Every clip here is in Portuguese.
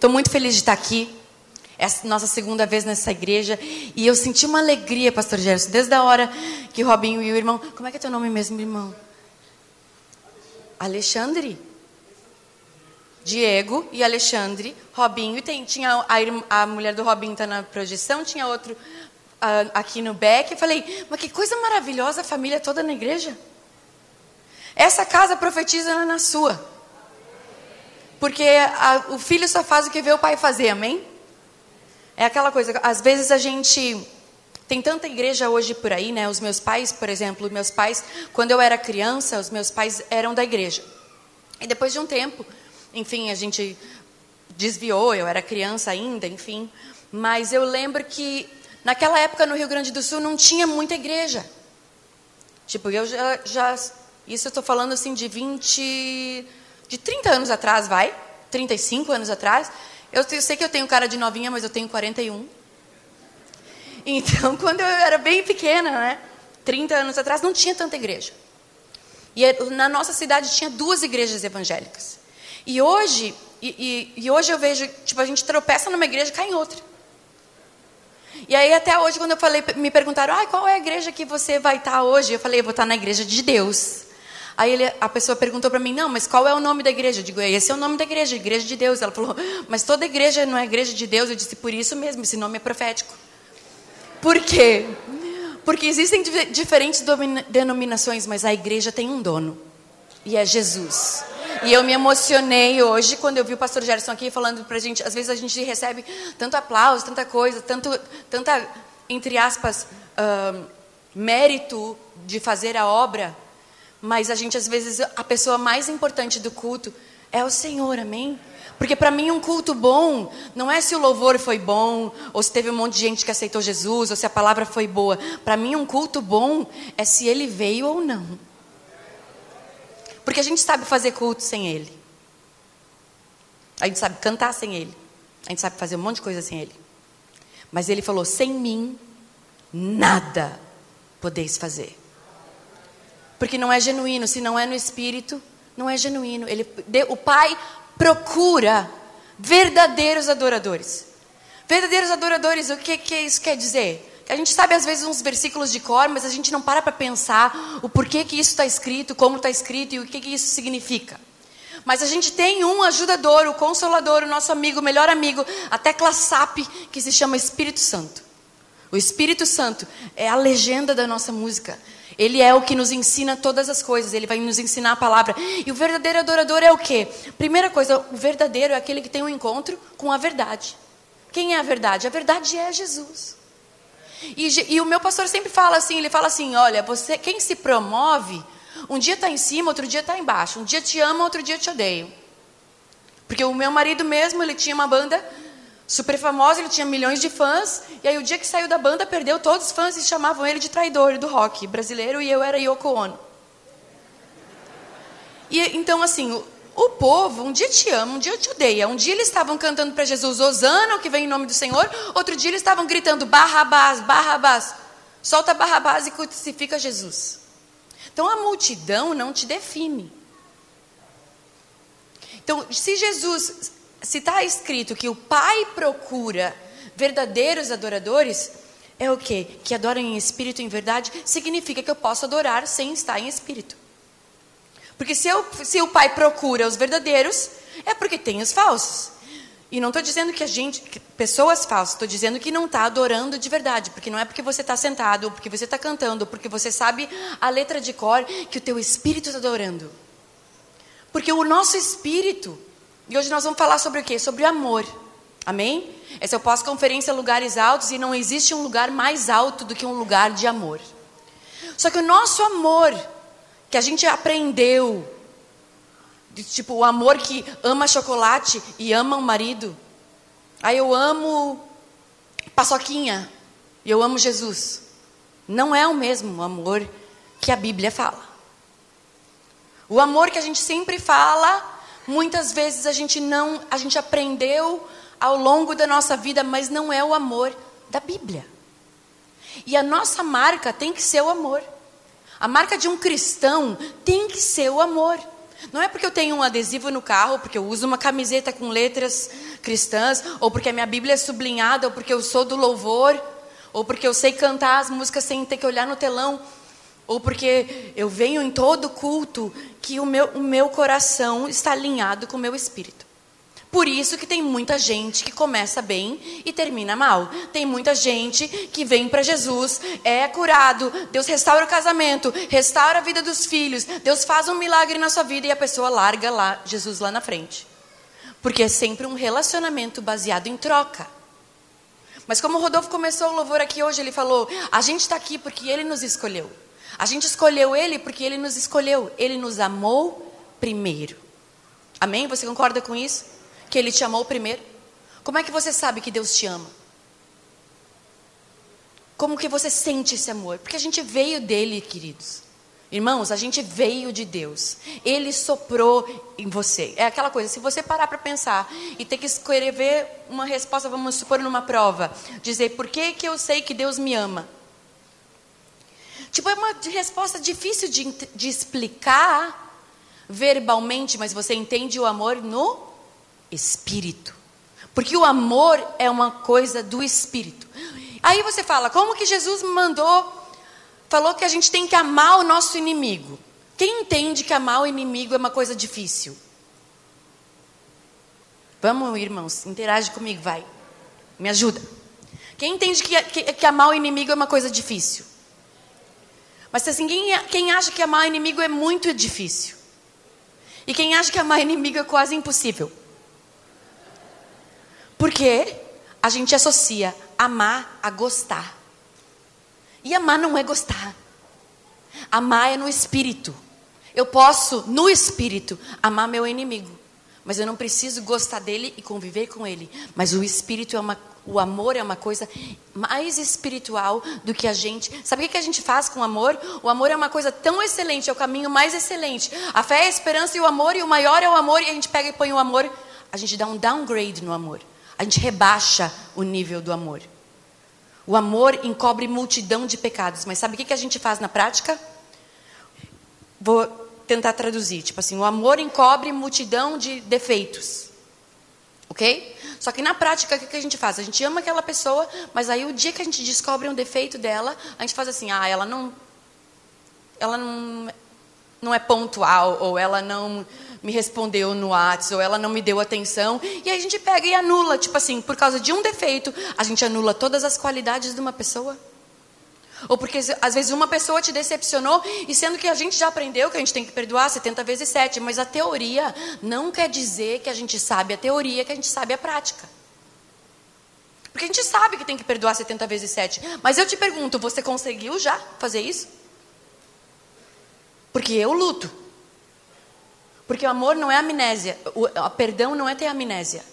estou muito feliz de estar aqui. Essa nossa segunda vez nessa igreja. E eu senti uma alegria, pastor Gerson, desde a hora que Robinho e o irmão. Como é que é teu nome mesmo, irmão? Alexandre. Diego e Alexandre, Robinho, e tem, tinha a, a mulher do Robinho está na projeção, tinha outro uh, aqui no back. Eu falei, mas que coisa maravilhosa a família toda na igreja. Essa casa profetiza na sua. Porque a, o filho só faz o que vê o pai fazer, amém? É aquela coisa, às vezes a gente tem tanta igreja hoje por aí, né? Os meus pais, por exemplo, meus pais, quando eu era criança, os meus pais eram da igreja. E depois de um tempo, enfim, a gente desviou, eu era criança ainda, enfim. Mas eu lembro que naquela época no Rio Grande do Sul não tinha muita igreja. Tipo, eu já, já isso eu estou falando assim de 20, de 30 anos atrás, vai? 35 anos atrás. Eu, sei que eu tenho cara de novinha, mas eu tenho 41. Então, quando eu era bem pequena, né? 30 anos atrás, não tinha tanta igreja. E na nossa cidade tinha duas igrejas evangélicas. E hoje, e, e, e hoje eu vejo, tipo, a gente tropeça numa igreja e cai em outra. E aí até hoje, quando eu falei, me perguntaram, ah, qual é a igreja que você vai estar hoje? Eu falei, eu vou estar na igreja de Deus. Aí ele, a pessoa perguntou para mim, não, mas qual é o nome da igreja? Eu digo, esse é o nome da igreja, igreja de Deus. Ela falou, mas toda igreja não é igreja de Deus. Eu disse, por isso mesmo, esse nome é profético. Por quê? Porque existem diferentes denominações, mas a igreja tem um dono. E é Jesus. E eu me emocionei hoje quando eu vi o pastor Gerson aqui falando para a gente. Às vezes a gente recebe tanto aplauso, tanta coisa, tanto, tanta, entre aspas, uh, mérito de fazer a obra. Mas a gente, às vezes, a pessoa mais importante do culto é o Senhor, amém? Porque para mim um culto bom não é se o louvor foi bom, ou se teve um monte de gente que aceitou Jesus, ou se a palavra foi boa. Para mim um culto bom é se ele veio ou não. Porque a gente sabe fazer culto sem Ele. A gente sabe cantar sem Ele. A gente sabe fazer um monte de coisa sem Ele. Mas Ele falou: sem mim, nada podeis fazer. Porque não é genuíno. Se não é no espírito, não é genuíno. Ele, o Pai procura verdadeiros adoradores. Verdadeiros adoradores, o que, que isso quer dizer? A gente sabe às vezes uns versículos de cor, mas a gente não para para pensar o porquê que isso está escrito, como está escrito e o que, que isso significa. Mas a gente tem um ajudador, o consolador, o nosso amigo, o melhor amigo, a tecla SAP, que se chama Espírito Santo. O Espírito Santo é a legenda da nossa música. Ele é o que nos ensina todas as coisas, ele vai nos ensinar a palavra. E o verdadeiro adorador é o quê? Primeira coisa, o verdadeiro é aquele que tem um encontro com a verdade. Quem é a verdade? A verdade é Jesus. E, e, o meu pastor sempre fala assim, ele fala assim, olha, você, quem se promove, um dia está em cima, outro dia está embaixo. Um dia te ama, outro dia te odeio. Porque o meu marido mesmo, ele tinha uma banda super famosa, ele tinha milhões de fãs, e aí o dia que saiu da banda, perdeu todos os fãs e chamavam ele de traidor do rock brasileiro, e eu era Yoko Ono. E então, assim, o povo, um dia te ama, um dia te odeia. Um dia eles estavam cantando para Jesus, Osana, o que vem em nome do Senhor. Outro dia eles estavam gritando, Barrabás, Barrabás. Solta Barrabás e crucifica Jesus. Então a multidão não te define. Então, se Jesus, se está escrito que o Pai procura verdadeiros adoradores, é o quê? Que adoram em espírito em verdade, significa que eu posso adorar sem estar em espírito. Porque se, eu, se o pai procura os verdadeiros, é porque tem os falsos. E não estou dizendo que a gente, que pessoas falsas, estou dizendo que não está adorando de verdade, porque não é porque você está sentado, ou porque você está cantando, ou porque você sabe a letra de cor, que o teu espírito está adorando. Porque o nosso espírito, e hoje nós vamos falar sobre o quê? Sobre amor. Amém? Essa é o pós-conferência Lugares Altos, e não existe um lugar mais alto do que um lugar de amor. Só que o nosso amor que a gente aprendeu. De, tipo, o amor que ama chocolate e ama o marido. Aí eu amo paçoquinha e eu amo Jesus. Não é o mesmo amor que a Bíblia fala. O amor que a gente sempre fala, muitas vezes a gente não, a gente aprendeu ao longo da nossa vida, mas não é o amor da Bíblia. E a nossa marca tem que ser o amor. A marca de um cristão tem que ser o amor. Não é porque eu tenho um adesivo no carro, porque eu uso uma camiseta com letras cristãs, ou porque a minha Bíblia é sublinhada, ou porque eu sou do louvor, ou porque eu sei cantar as músicas sem ter que olhar no telão, ou porque eu venho em todo culto, que o meu, o meu coração está alinhado com o meu espírito. Por isso que tem muita gente que começa bem e termina mal. Tem muita gente que vem para Jesus, é curado, Deus restaura o casamento, restaura a vida dos filhos, Deus faz um milagre na sua vida e a pessoa larga lá Jesus lá na frente. Porque é sempre um relacionamento baseado em troca. Mas como o Rodolfo começou o louvor aqui hoje, ele falou: a gente está aqui porque ele nos escolheu. A gente escolheu ele porque ele nos escolheu. Ele nos amou primeiro. Amém? Você concorda com isso? que Ele te amou primeiro? Como é que você sabe que Deus te ama? Como que você sente esse amor? Porque a gente veio dele, queridos. Irmãos, a gente veio de Deus. Ele soprou em você. É aquela coisa, se você parar para pensar e ter que escrever uma resposta, vamos supor numa prova, dizer por que, que eu sei que Deus me ama? Tipo, é uma resposta difícil de, de explicar verbalmente, mas você entende o amor no espírito. Porque o amor é uma coisa do espírito. Aí você fala, como que Jesus mandou, falou que a gente tem que amar o nosso inimigo? Quem entende que amar o inimigo é uma coisa difícil? Vamos, irmãos, interage comigo, vai. Me ajuda. Quem entende que, que, que amar o inimigo é uma coisa difícil? Mas assim, quem, quem acha que amar inimigo é muito difícil? E quem acha que amar inimigo é quase impossível? Porque a gente associa amar a gostar. E amar não é gostar. Amar é no espírito. Eu posso, no espírito, amar meu inimigo. Mas eu não preciso gostar dele e conviver com ele. Mas o espírito é uma. O amor é uma coisa mais espiritual do que a gente. Sabe o que a gente faz com o amor? O amor é uma coisa tão excelente, é o caminho mais excelente. A fé é a esperança e o amor, e o maior é o amor, e a gente pega e põe o amor. A gente dá um downgrade no amor a gente rebaixa o nível do amor. O amor encobre multidão de pecados, mas sabe o que a gente faz na prática? Vou tentar traduzir. Tipo assim, o amor encobre multidão de defeitos. Ok? Só que na prática, o que a gente faz? A gente ama aquela pessoa, mas aí o dia que a gente descobre um defeito dela, a gente faz assim: ah, ela não. Ela não, não é pontual, ou ela não me respondeu no WhatsApp, ou ela não me deu atenção. E aí a gente pega e anula, tipo assim, por causa de um defeito, a gente anula todas as qualidades de uma pessoa. Ou porque às vezes uma pessoa te decepcionou, e sendo que a gente já aprendeu que a gente tem que perdoar 70 vezes 7, mas a teoria não quer dizer que a gente sabe a teoria, que a gente sabe a prática. Porque a gente sabe que tem que perdoar 70 vezes 7. Mas eu te pergunto, você conseguiu já fazer isso? Porque eu luto. Porque o amor não é amnésia. O perdão não é ter amnésia.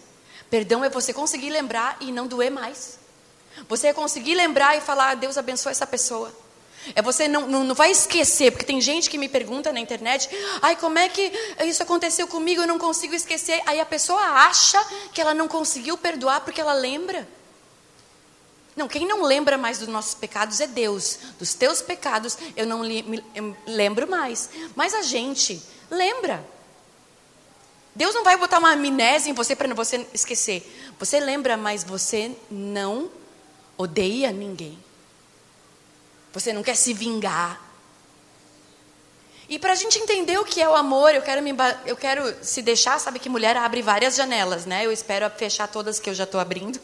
Perdão é você conseguir lembrar e não doer mais. Você é conseguir lembrar e falar, Deus abençoe essa pessoa. É você não, não, não, vai esquecer, porque tem gente que me pergunta na internet, ai, como é que isso aconteceu comigo, eu não consigo esquecer. Aí a pessoa acha que ela não conseguiu perdoar porque ela lembra. Não, quem não lembra mais dos nossos pecados é Deus. Dos teus pecados eu não li, me, eu lembro mais. Mas a gente lembra. Deus não vai botar uma amnésia em você para você esquecer. Você lembra, mas você não odeia ninguém. Você não quer se vingar. E para a gente entender o que é o amor, eu quero, me, eu quero se deixar, sabe que mulher abre várias janelas, né? Eu espero fechar todas que eu já estou abrindo.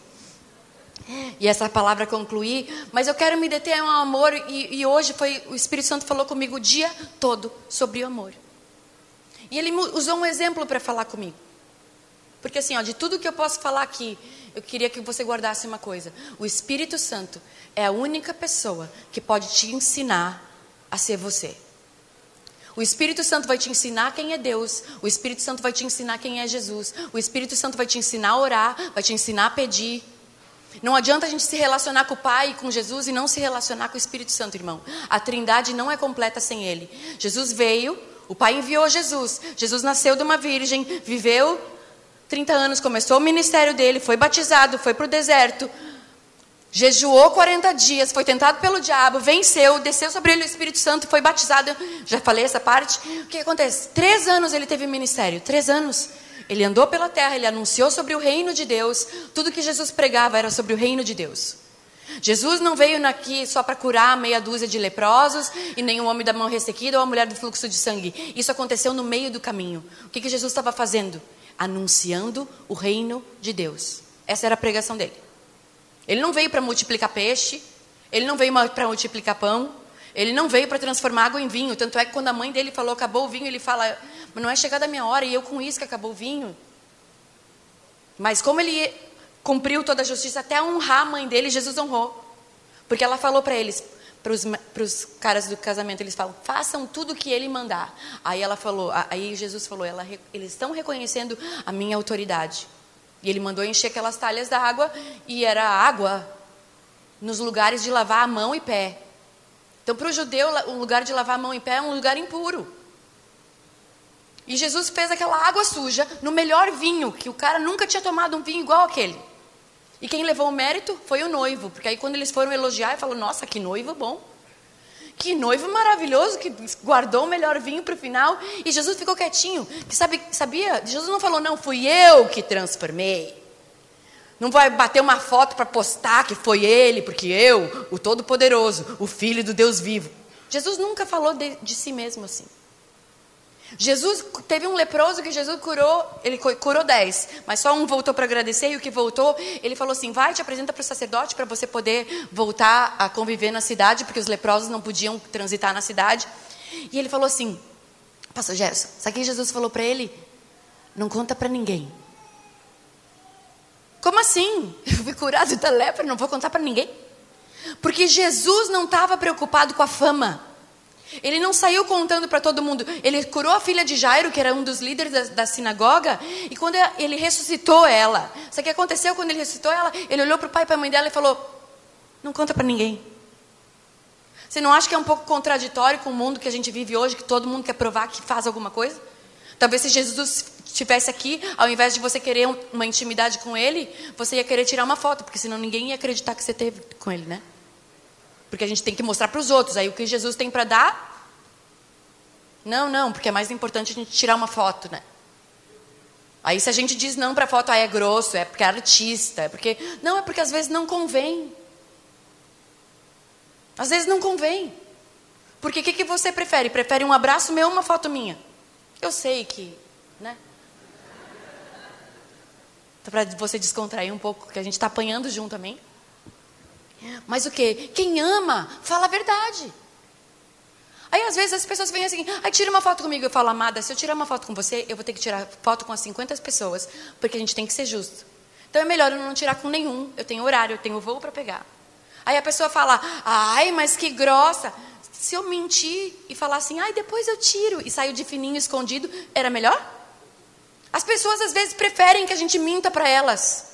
E essa palavra concluir, mas eu quero me deter ao amor, e, e hoje foi o Espírito Santo falou comigo o dia todo sobre o amor. E ele usou um exemplo para falar comigo. Porque assim, ó, de tudo que eu posso falar aqui, eu queria que você guardasse uma coisa. O Espírito Santo é a única pessoa que pode te ensinar a ser você. O Espírito Santo vai te ensinar quem é Deus. O Espírito Santo vai te ensinar quem é Jesus. O Espírito Santo vai te ensinar a orar, vai te ensinar a pedir. Não adianta a gente se relacionar com o Pai e com Jesus e não se relacionar com o Espírito Santo, irmão. A Trindade não é completa sem Ele. Jesus veio, o Pai enviou Jesus. Jesus nasceu de uma virgem, viveu 30 anos, começou o ministério dele, foi batizado, foi para o deserto. jejuou 40 dias, foi tentado pelo diabo, venceu, desceu sobre ele o Espírito Santo, foi batizado. Já falei essa parte. O que acontece? Três anos ele teve ministério. Três anos. Ele andou pela terra, ele anunciou sobre o reino de Deus. Tudo que Jesus pregava era sobre o reino de Deus. Jesus não veio aqui só para curar meia dúzia de leprosos e nem o homem da mão ressequida ou a mulher do fluxo de sangue. Isso aconteceu no meio do caminho. O que, que Jesus estava fazendo? Anunciando o reino de Deus. Essa era a pregação dele. Ele não veio para multiplicar peixe, ele não veio para multiplicar pão, ele não veio para transformar água em vinho. Tanto é que quando a mãe dele falou acabou o vinho, ele fala, mas não é chegada a minha hora e eu com isso que acabou o vinho. Mas como ele cumpriu toda a justiça até honrar a mãe dele, Jesus honrou. Porque ela falou para eles, para os caras do casamento, eles falam, façam tudo o que ele mandar. Aí ela falou, aí Jesus falou, ela, eles estão reconhecendo a minha autoridade. E ele mandou encher aquelas talhas d'água e era água nos lugares de lavar a mão e pé. Então, para o judeu, o lugar de lavar a mão e pé é um lugar impuro. E Jesus fez aquela água suja no melhor vinho, que o cara nunca tinha tomado um vinho igual aquele. E quem levou o mérito foi o noivo, porque aí quando eles foram elogiar, falou: Nossa, que noivo bom. Que noivo maravilhoso que guardou o melhor vinho para o final. E Jesus ficou quietinho. Que sabe, sabia? Jesus não falou, não, fui eu que transformei. Não vai bater uma foto para postar que foi ele, porque eu, o Todo-Poderoso, o Filho do Deus vivo. Jesus nunca falou de, de si mesmo assim. Jesus teve um leproso que Jesus curou, ele curou dez, mas só um voltou para agradecer e o que voltou, ele falou assim: vai, te apresenta para o sacerdote para você poder voltar a conviver na cidade, porque os leprosos não podiam transitar na cidade. E ele falou assim: Pastor Gerson, sabe que Jesus falou para ele? Não conta para ninguém. Como assim? Eu fui curado da lepra, não vou contar para ninguém? Porque Jesus não estava preocupado com a fama. Ele não saiu contando para todo mundo. Ele curou a filha de Jairo, que era um dos líderes da, da sinagoga, e quando ele ressuscitou ela, sabe o que aconteceu quando ele ressuscitou ela? Ele olhou para o pai e para a mãe dela e falou: Não conta para ninguém. Você não acha que é um pouco contraditório com o mundo que a gente vive hoje, que todo mundo quer provar que faz alguma coisa? Talvez se Jesus estivesse aqui, ao invés de você querer uma intimidade com ele, você ia querer tirar uma foto, porque senão ninguém ia acreditar que você teve com ele, né? Porque a gente tem que mostrar para os outros. Aí o que Jesus tem para dar? Não, não, porque é mais importante a gente tirar uma foto, né? Aí se a gente diz não para foto, aí é grosso, é porque é artista, é porque não é porque às vezes não convém. Às vezes não convém. Porque o que, que você prefere? Prefere um abraço meu ou uma foto minha? Eu sei que, né? Para você descontrair um pouco, que a gente está apanhando junto também. Mas o que? Quem ama, fala a verdade. Aí às vezes as pessoas vêm assim, aí tira uma foto comigo. Eu falo, amada, se eu tirar uma foto com você, eu vou ter que tirar foto com as 50 pessoas, porque a gente tem que ser justo. Então é melhor eu não tirar com nenhum. Eu tenho horário, eu tenho voo para pegar. Aí a pessoa fala, ai, mas que grossa. Se eu mentir e falar assim, ai, depois eu tiro e saio de fininho escondido, era melhor? As pessoas às vezes preferem que a gente minta para elas.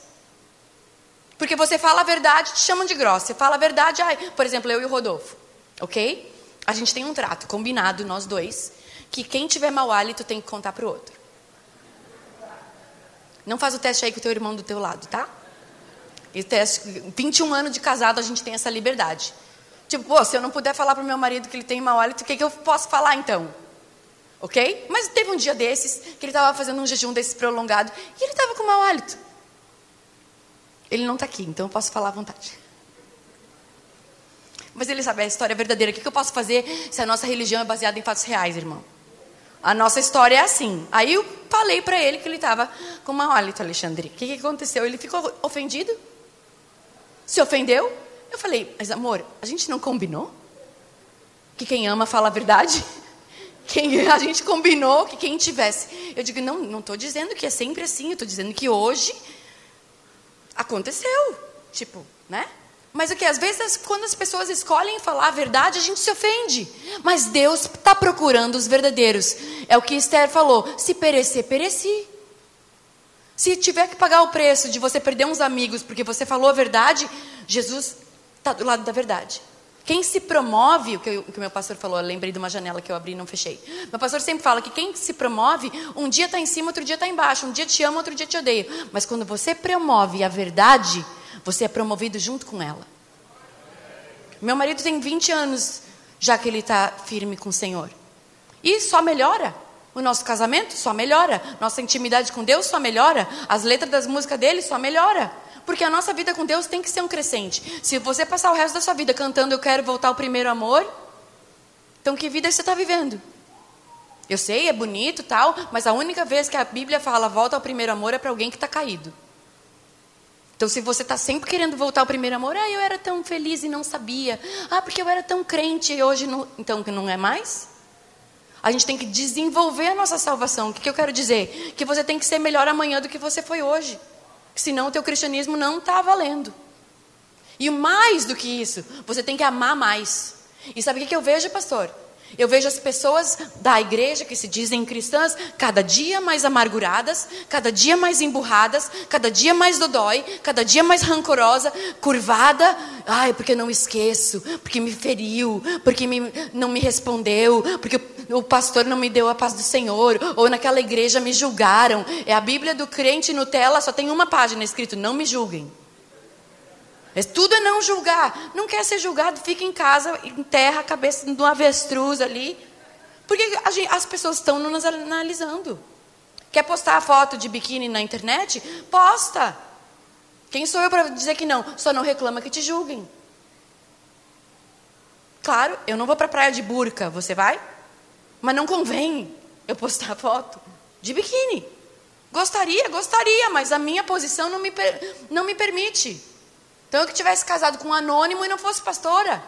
Porque você fala a verdade, te chamam de grossa. Você fala a verdade, ai, por exemplo, eu e o Rodolfo, ok? A gente tem um trato combinado, nós dois, que quem tiver mau hálito tem que contar para o outro. Não faz o teste aí com o teu irmão do teu lado, tá? E teste, 21 anos de casado, a gente tem essa liberdade. Tipo, pô, se eu não puder falar para o meu marido que ele tem mau hálito, o que, que eu posso falar então? Ok? Mas teve um dia desses, que ele estava fazendo um jejum desses prolongado, e ele estava com mau hálito. Ele não está aqui, então eu posso falar à vontade. Mas ele sabe a história verdadeira. O que eu posso fazer se a nossa religião é baseada em fatos reais, irmão? A nossa história é assim. Aí eu falei para ele que ele estava com mau hálito, Alexandre. O que, que aconteceu? Ele ficou ofendido? Se ofendeu? Eu falei, mas amor, a gente não combinou? Que quem ama fala a verdade? Quem, a gente combinou que quem tivesse. Eu digo, não, não estou dizendo que é sempre assim. Eu estou dizendo que hoje Aconteceu. Tipo, né? Mas o que? Às vezes, quando as pessoas escolhem falar a verdade, a gente se ofende. Mas Deus está procurando os verdadeiros. É o que Esther falou: se perecer, pereci. Se tiver que pagar o preço de você perder uns amigos porque você falou a verdade, Jesus está do lado da verdade. Quem se promove, o que, o que meu pastor falou, eu lembrei de uma janela que eu abri e não fechei. Meu pastor sempre fala que quem se promove, um dia está em cima, outro dia está embaixo. Um dia te ama, outro dia te odeia. Mas quando você promove a verdade, você é promovido junto com ela. Meu marido tem 20 anos já que ele está firme com o Senhor. E só melhora. O nosso casamento só melhora. Nossa intimidade com Deus só melhora. As letras das músicas dele só melhora. Porque a nossa vida com Deus tem que ser um crescente. Se você passar o resto da sua vida cantando Eu quero voltar ao primeiro amor, então que vida você está vivendo? Eu sei, é bonito tal, mas a única vez que a Bíblia fala volta ao primeiro amor é para alguém que está caído. Então, se você está sempre querendo voltar ao primeiro amor, ah, eu era tão feliz e não sabia. Ah, porque eu era tão crente e hoje não. Então, que não é mais? A gente tem que desenvolver a nossa salvação. O que, que eu quero dizer? Que você tem que ser melhor amanhã do que você foi hoje. Senão o teu cristianismo não está valendo. E mais do que isso, você tem que amar mais. E sabe o que, eu vejo, pastor? Eu vejo as pessoas da igreja que se dizem cristãs cada dia mais amarguradas, cada dia mais emburradas, cada dia mais dodói, cada dia mais rancorosa, curvada. Ai, porque não esqueço, porque me feriu, porque me, não me respondeu, porque o, pastor não me deu a paz do Senhor, ou naquela igreja me julgaram. É a Bíblia do crente Nutella, só tem uma página escrito: não me julguem. Tudo é não julgar. Não quer ser julgado, fica em casa, enterra a cabeça do avestruz ali. Porque gente, as pessoas estão nos analisando. Quer postar a foto de biquíni na internet? Posta. Quem sou eu para dizer que não? Só não reclama que te julguem. Claro, eu não vou para a praia de burca, você vai? Mas não convém eu postar foto de biquíni. Gostaria, gostaria, mas a minha posição não me, não me permite. Então eu que tivesse casado com um anônimo e não fosse pastora.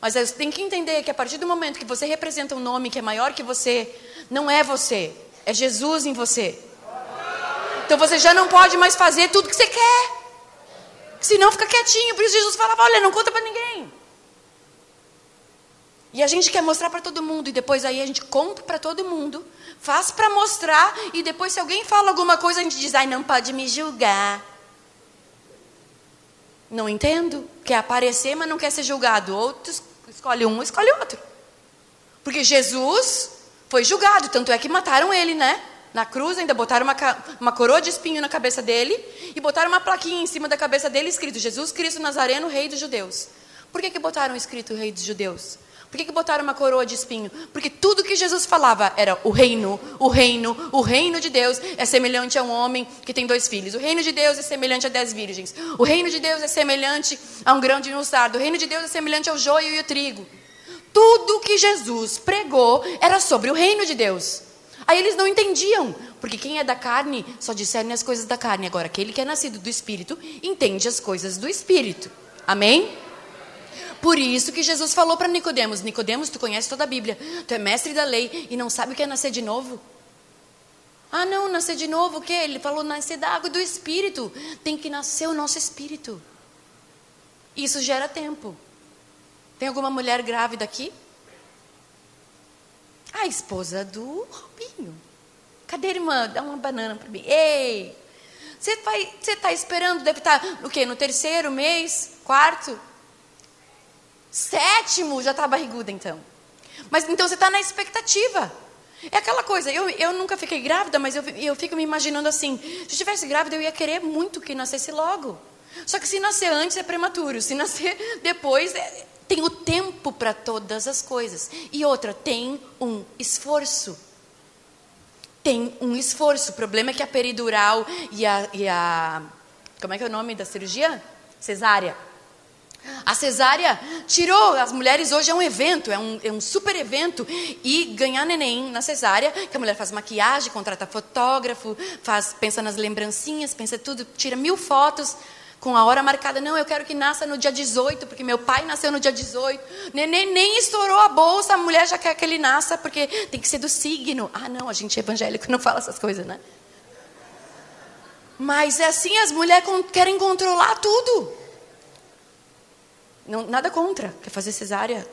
Mas você tem que entender que a partir do momento que você representa um nome que é maior que você, não é você, é Jesus em você. Então você já não pode mais fazer tudo que você quer. Senão fica quietinho. Por isso Jesus falava: olha, não conta para ninguém. E a gente quer mostrar para todo mundo, e depois aí a gente conta para todo mundo, faz para mostrar, e depois se alguém fala alguma coisa, a gente diz: ai, não pode me julgar. Não entendo. Quer aparecer, mas não quer ser julgado. Outro escolhe um, escolhe outro. Porque Jesus foi julgado, tanto é que mataram ele, né? Na cruz ainda botaram uma, uma coroa de espinho na cabeça dele e botaram uma plaquinha em cima da cabeça dele escrito Jesus Cristo Nazareno, Rei dos Judeus. Por que, que botaram escrito Rei dos Judeus? Por que, que botaram uma coroa de espinho? Porque tudo que Jesus falava era o reino, o reino, o reino de Deus é semelhante a um homem que tem dois filhos. O reino de Deus é semelhante a dez virgens. O reino de Deus é semelhante a um grão de mostarda. O reino de Deus é semelhante ao joio e ao trigo. Tudo que Jesus pregou era sobre o reino de Deus. Aí eles não entendiam, porque quem é da carne só discerne as coisas da carne. Agora, aquele que é nascido do Espírito entende as coisas do Espírito. Amém? Por isso que Jesus falou para Nicodemos: Nicodemos, tu conhece toda a Bíblia, tu é mestre da lei e não sabe o que é nascer de novo? Ah, não, nascer de novo o quê? Ele falou nascer da água do Espírito. Tem que nascer o nosso Espírito. Isso gera tempo. Tem alguma mulher grávida aqui? A esposa do Robinho. Cadê a irmã? Dá uma banana para mim. Ei! Você está esperando, deve estar tá, o quê? No terceiro mês? Quarto? Sétimo, já está barriguda então. Mas então você está na expectativa. É aquela coisa, eu, eu nunca fiquei grávida, mas eu, eu fico me imaginando assim: se eu estivesse grávida, eu ia querer muito que nascesse logo. Só que se nascer antes é prematuro, se nascer depois, é, tem o tempo para todas as coisas. E outra, tem um esforço. Tem um esforço. O problema é que a peridural e a. E a como é que é o nome da cirurgia? Cesárea a cesárea tirou, as mulheres hoje é um evento, é um, é um super evento. E ganhar neném na cesárea, que a mulher faz maquiagem, contrata fotógrafo, faz, pensa nas lembrancinhas, pensa tudo, tira mil fotos com a hora marcada. Não, eu quero que nasça no dia 18, porque meu pai nasceu no dia 18. Neném nem estourou a bolsa, a mulher já quer que ele nasça, porque tem que ser do signo. Ah, não, a gente é evangélico não fala essas coisas, né? Mas é assim, as mulheres querem controlar tudo. Não, nada contra. Quer fazer cesárea?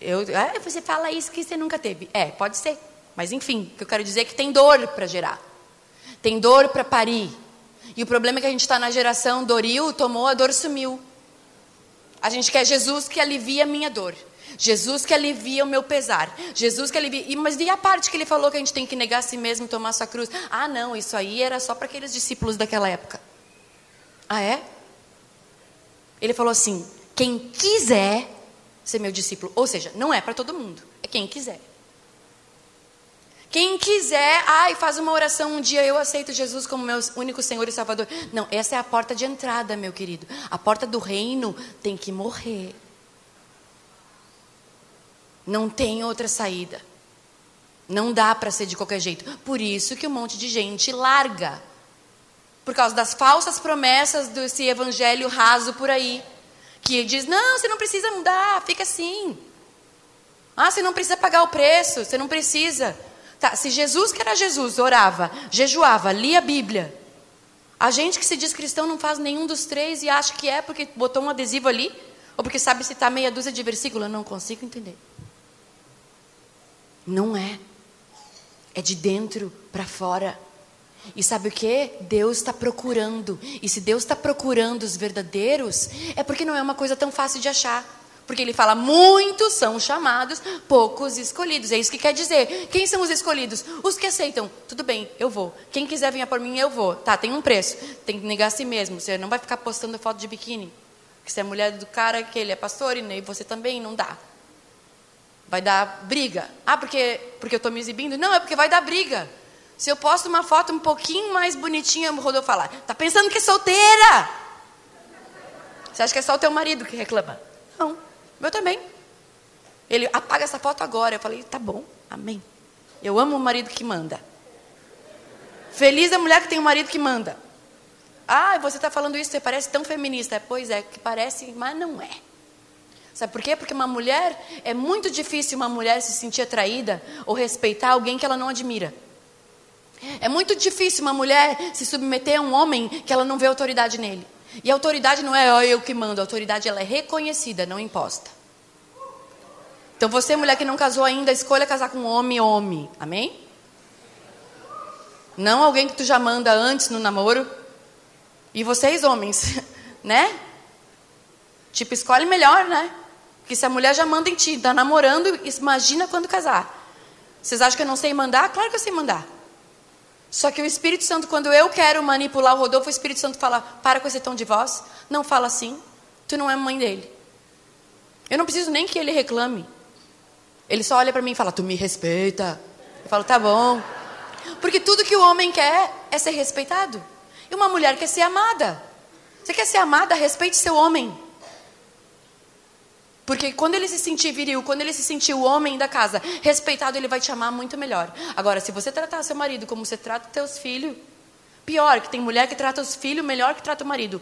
Eu, é, você fala isso que você nunca teve. É, pode ser. Mas enfim, o que eu quero dizer é que tem dor para gerar. Tem dor para parir. E o problema é que a gente está na geração Doril, tomou, a dor sumiu. A gente quer Jesus que alivia a minha dor. Jesus que alivia o meu pesar. Jesus que alivia. Mas e a parte que ele falou que a gente tem que negar a si mesmo e tomar sua cruz? Ah, não, isso aí era só para aqueles discípulos daquela época. Ah, é? Ele falou assim: quem quiser ser meu discípulo. Ou seja, não é para todo mundo, é quem quiser. Quem quiser, ai, faz uma oração um dia, eu aceito Jesus como meu único Senhor e Salvador. Não, essa é a porta de entrada, meu querido. A porta do reino tem que morrer. Não tem outra saída. Não dá para ser de qualquer jeito. Por isso que um monte de gente larga. Por causa das falsas promessas desse evangelho raso por aí. Que diz: não, você não precisa mudar, fica assim. Ah, você não precisa pagar o preço, você não precisa. Tá, se Jesus, que era Jesus, orava, jejuava, lia a Bíblia. A gente que se diz cristão não faz nenhum dos três e acha que é porque botou um adesivo ali, ou porque sabe citar meia dúzia de versículos. Não consigo entender. Não é. É de dentro para fora. E sabe o que? Deus está procurando. E se Deus está procurando os verdadeiros, é porque não é uma coisa tão fácil de achar. Porque ele fala: muitos são chamados, poucos escolhidos. É isso que quer dizer. Quem são os escolhidos? Os que aceitam. Tudo bem, eu vou. Quem quiser vir por mim, eu vou. Tá, tem um preço. Tem que negar a si mesmo. Você não vai ficar postando foto de biquíni. Porque você é mulher do cara que ele é pastor e você também, não dá. Vai dar briga. Ah, porque, porque eu estou me exibindo? Não, é porque vai dar briga. Se eu posto uma foto um pouquinho mais bonitinha, o Rodolfo falar, tá pensando que é solteira? Você acha que é só o teu marido que reclama? Não, meu também. Ele apaga essa foto agora. Eu falei, tá bom, amém. Eu amo o marido que manda. Feliz a mulher que tem um marido que manda. Ah, você está falando isso, você parece tão feminista. Pois é, que parece, mas não é. Sabe por quê? Porque uma mulher, é muito difícil uma mulher se sentir atraída ou respeitar alguém que ela não admira. É muito difícil uma mulher se submeter a um homem que ela não vê autoridade nele. E a autoridade não é eu que mando, a autoridade ela é reconhecida, não imposta. Então você, mulher que não casou ainda, escolha casar com um homem homem. Amém? Não alguém que tu já manda antes no namoro. E vocês, homens, né? Tipo, escolhe melhor, né? Porque se a mulher já manda em ti, está namorando, imagina quando casar. Vocês acham que eu não sei mandar? Claro que eu sei mandar. Só que o Espírito Santo, quando eu quero manipular o Rodolfo, o Espírito Santo fala: para com esse tom de voz, não fala assim, tu não é mãe dele. Eu não preciso nem que ele reclame. Ele só olha para mim e fala: tu me respeita. Eu falo: tá bom. Porque tudo que o homem quer é ser respeitado. E uma mulher quer ser amada. Você quer ser amada? Respeite seu homem. Porque quando ele se sentir viril, quando ele se sentir o homem da casa, respeitado, ele vai te amar muito melhor. Agora, se você tratar seu marido como você trata teus filhos, pior, que tem mulher que trata os filhos melhor que trata o marido.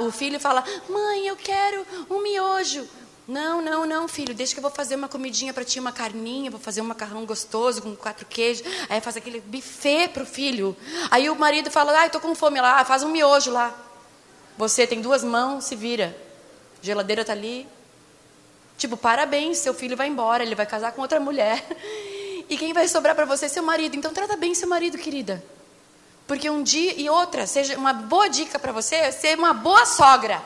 O filho fala: "Mãe, eu quero um miojo". Não, não, não, filho, deixa que eu vou fazer uma comidinha para ti, uma carninha, vou fazer um macarrão gostoso com quatro queijos. Aí faz aquele buffet pro filho. Aí o marido fala: "Ai, tô com fome lá, faz um miojo lá". Você tem duas mãos, se vira. A geladeira tá ali, Tipo, parabéns, seu filho vai embora, ele vai casar com outra mulher. E quem vai sobrar para você é seu marido. Então trata bem seu marido, querida. Porque um dia e outra, seja uma boa dica para você é ser uma boa sogra.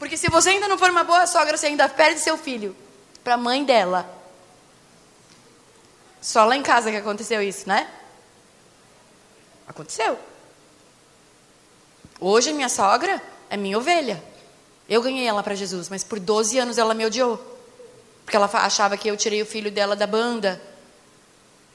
Porque se você ainda não for uma boa sogra, você ainda perde seu filho para a mãe dela. Só lá em casa que aconteceu isso, né? Aconteceu. Hoje minha sogra é minha ovelha. Eu ganhei ela para Jesus, mas por 12 anos ela me odiou. Porque ela achava que eu tirei o filho dela da banda.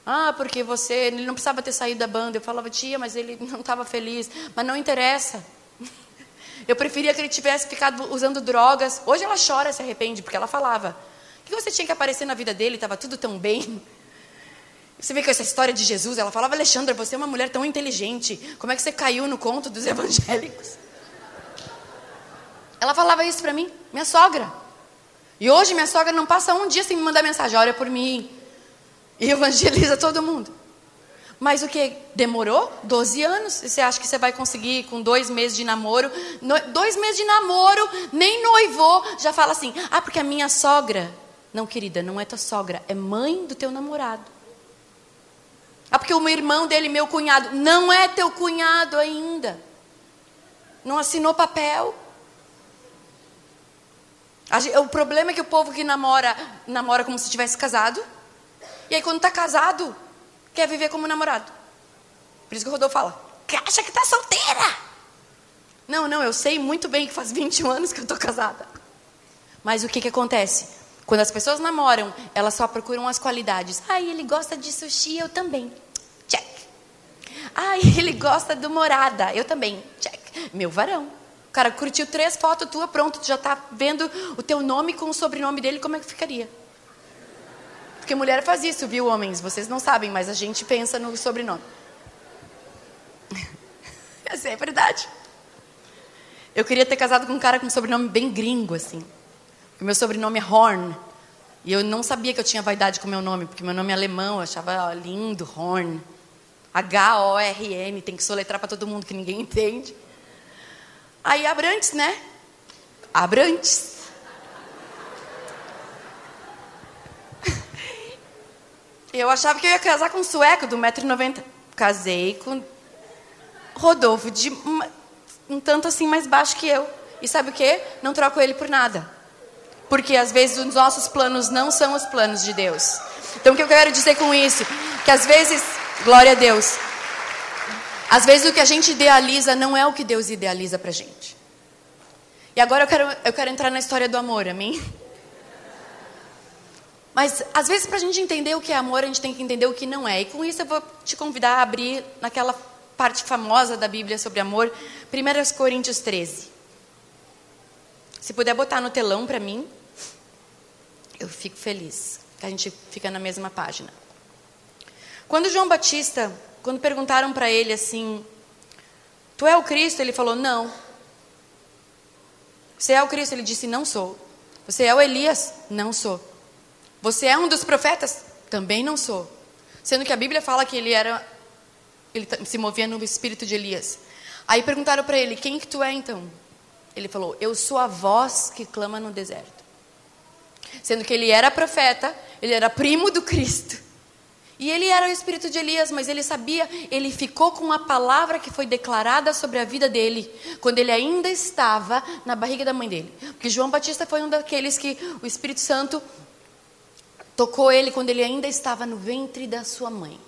Ah, porque você, ele não precisava ter saído da banda. Eu falava, tia, mas ele não estava feliz. Mas não interessa. Eu preferia que ele tivesse ficado usando drogas. Hoje ela chora, se arrepende, porque ela falava. que você tinha que aparecer na vida dele? Estava tudo tão bem. Você vê que essa história de Jesus, ela falava, Alexandra, você é uma mulher tão inteligente. Como é que você caiu no conto dos evangélicos? Ela falava isso para mim, minha sogra. E hoje minha sogra não passa um dia sem me mandar mensagem, olha por mim. E evangeliza todo mundo. Mas o que? Demorou 12 anos. E você acha que você vai conseguir com dois meses de namoro? No, dois meses de namoro, nem noivou, já fala assim: ah, porque a minha sogra. Não, querida, não é tua sogra, é mãe do teu namorado. Ah, porque o meu irmão dele, meu cunhado, não é teu cunhado ainda. Não assinou papel. O problema é que o povo que namora, namora como se tivesse casado. E aí quando está casado, quer viver como namorado. Por isso que o Rodolfo fala, que acha que está solteira. Não, não, eu sei muito bem que faz 21 anos que eu estou casada. Mas o que, que acontece? Quando as pessoas namoram, elas só procuram as qualidades. Ai, ele gosta de sushi, eu também. Check. Ai, ele gosta do morada, eu também. Check. Meu varão. Cara curtiu três fotos tua, pronto, tu já está vendo o teu nome com o sobrenome dele, como é que ficaria? Porque mulher faz isso, viu, homens? Vocês não sabem, mas a gente pensa no sobrenome. Essa é verdade. Eu queria ter casado com um cara com um sobrenome bem gringo, assim. O meu sobrenome é Horn. E eu não sabia que eu tinha vaidade com o meu nome, porque meu nome é alemão, eu achava lindo, Horn. H-O-R-N, tem que soletrar para todo mundo que ninguém entende. Aí Abrantes, né? Abrantes. Eu achava que eu ia casar com um sueco do 1,90m. Casei com Rodolfo de um tanto assim mais baixo que eu. E sabe o que? Não troco ele por nada. Porque às vezes os nossos planos não são os planos de Deus. Então o que eu quero dizer com isso? Que às vezes, glória a Deus, às vezes o que a gente idealiza não é o que Deus idealiza pra gente. E agora eu quero, eu quero entrar na história do amor, amém? Mas às vezes para a gente entender o que é amor, a gente tem que entender o que não é. E com isso eu vou te convidar a abrir naquela parte famosa da Bíblia sobre amor, 1 Coríntios 13. Se puder botar no telão para mim, eu fico feliz. A gente fica na mesma página. Quando João Batista, quando perguntaram para ele assim, Tu é o Cristo? Ele falou, não. Você é o Cristo? Ele disse, não sou. Você é o Elias? Não sou. Você é um dos profetas? Também não sou. Sendo que a Bíblia fala que ele era ele se movia no espírito de Elias. Aí perguntaram para ele: Quem que tu é então? Ele falou: Eu sou a voz que clama no deserto. Sendo que ele era profeta, ele era primo do Cristo. E ele era o espírito de Elias, mas ele sabia, ele ficou com a palavra que foi declarada sobre a vida dele, quando ele ainda estava na barriga da mãe dele. Porque João Batista foi um daqueles que o Espírito Santo tocou ele quando ele ainda estava no ventre da sua mãe.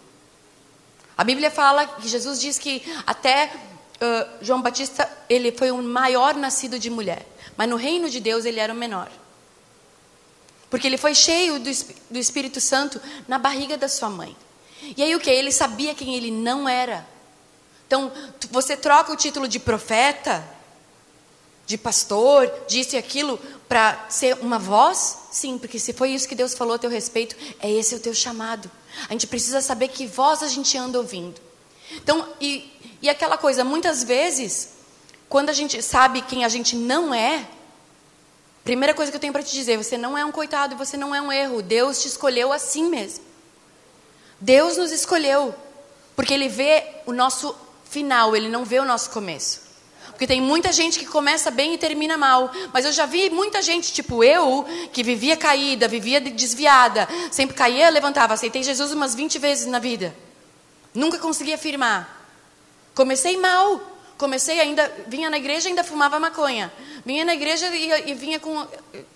A Bíblia fala que Jesus diz que até uh, João Batista ele foi o maior nascido de mulher, mas no reino de Deus ele era o menor. Porque ele foi cheio do, do Espírito Santo na barriga da sua mãe. E aí o que? Ele sabia quem ele não era. Então, você troca o título de profeta, de pastor, disse aquilo, para ser uma voz? Sim, porque se foi isso que Deus falou a teu respeito, é esse o teu chamado. A gente precisa saber que voz a gente anda ouvindo. Então, e, e aquela coisa, muitas vezes, quando a gente sabe quem a gente não é, primeira coisa que eu tenho para te dizer, você não é um coitado, você não é um erro. Deus te escolheu assim mesmo. Deus nos escolheu, porque Ele vê o nosso final, Ele não vê o nosso começo. Porque tem muita gente que começa bem e termina mal. Mas eu já vi muita gente, tipo eu, que vivia caída, vivia desviada. Sempre caía, levantava. Aceitei Jesus umas 20 vezes na vida. Nunca consegui afirmar. Comecei mal. Comecei ainda, vinha na igreja e ainda fumava maconha. Vinha na igreja e, e, vinha com.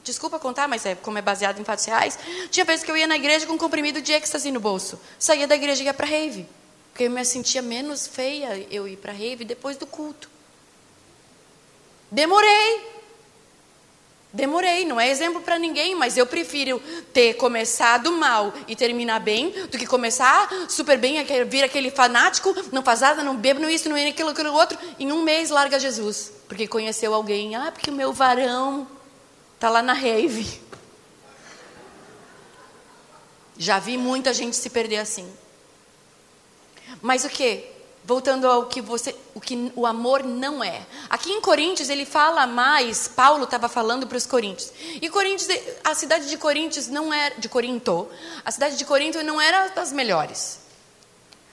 Desculpa contar, mas é, como é baseado em fatos reais. Tinha vezes que eu ia na igreja com um comprimido de êxtase no bolso. Saía da igreja e ia para rave. Porque eu me sentia menos feia eu ir para rave depois do culto. Demorei. Demorei, não é exemplo para ninguém, mas eu prefiro ter começado mal e terminar bem do que começar super bem, vir aquele fanático, não faz nada, não bebo, não isso, não é aquilo, aquilo outro, em um mês larga Jesus, porque conheceu alguém, ah, porque o meu varão tá lá na rave. Já vi muita gente se perder assim. Mas o que? Voltando ao que você, o que o amor não é. Aqui em Coríntios ele fala mais, Paulo estava falando para os coríntios. E Coríntios, a cidade de Coríntios não era de Corinto, a cidade de Corinto não era das melhores.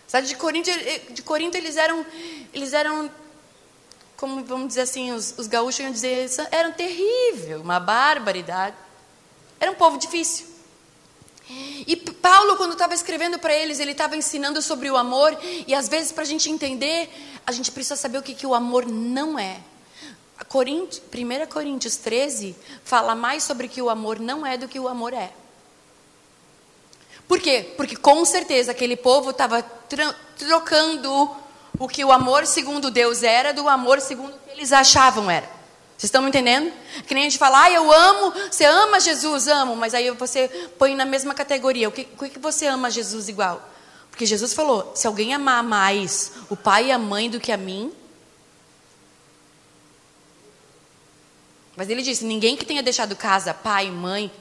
A cidade de Corinto, de Corinto eles eram, eles eram, como vamos dizer assim, os, os gaúchos iam dizer, eram terrível, uma barbaridade. Era um povo difícil. E Paulo, quando estava escrevendo para eles, ele estava ensinando sobre o amor, e às vezes, para a gente entender, a gente precisa saber o que, que o amor não é. Coríntios, 1 Coríntios 13 fala mais sobre que o amor não é do que o amor é. Por quê? Porque com certeza aquele povo estava trocando o que o amor segundo Deus era do amor segundo o que eles achavam era. Vocês estão me entendendo? Que nem a gente fala, ah, eu amo, você ama Jesus, amo, mas aí você põe na mesma categoria. O que, o que você ama Jesus igual? Porque Jesus falou: se alguém amar mais o pai e a mãe do que a mim. Mas ele disse: ninguém que tenha deixado casa, pai, mãe,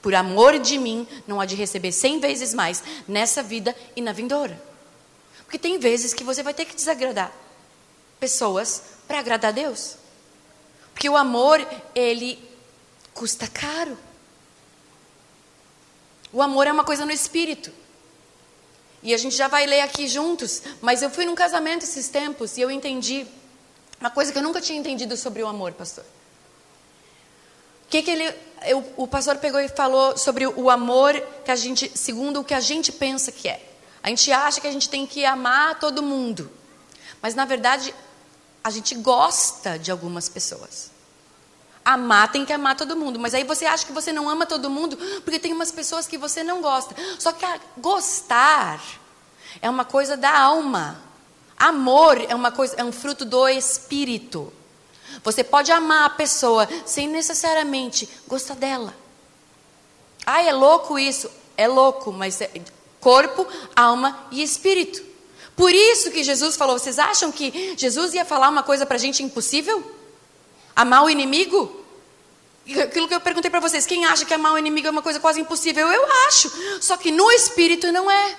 por amor de mim, não há de receber cem vezes mais nessa vida e na vindoura. Porque tem vezes que você vai ter que desagradar pessoas para agradar a Deus. Porque o amor, ele custa caro. O amor é uma coisa no espírito. E a gente já vai ler aqui juntos, mas eu fui num casamento esses tempos e eu entendi uma coisa que eu nunca tinha entendido sobre o amor, pastor. O que, que ele, eu, o pastor pegou e falou sobre o amor que a gente, segundo o que a gente pensa que é. A gente acha que a gente tem que amar todo mundo, mas na verdade a gente gosta de algumas pessoas. Amar tem que amar todo mundo, mas aí você acha que você não ama todo mundo porque tem umas pessoas que você não gosta. Só que gostar é uma coisa da alma. Amor é uma coisa, é um fruto do espírito. Você pode amar a pessoa sem necessariamente gostar dela. Ah, é louco isso? É louco, mas é corpo, alma e espírito. Por isso que Jesus falou: vocês acham que Jesus ia falar uma coisa para a gente impossível? Amar o inimigo? Aquilo que eu perguntei para vocês, quem acha que amar o inimigo é uma coisa quase impossível? Eu acho. Só que no espírito não é.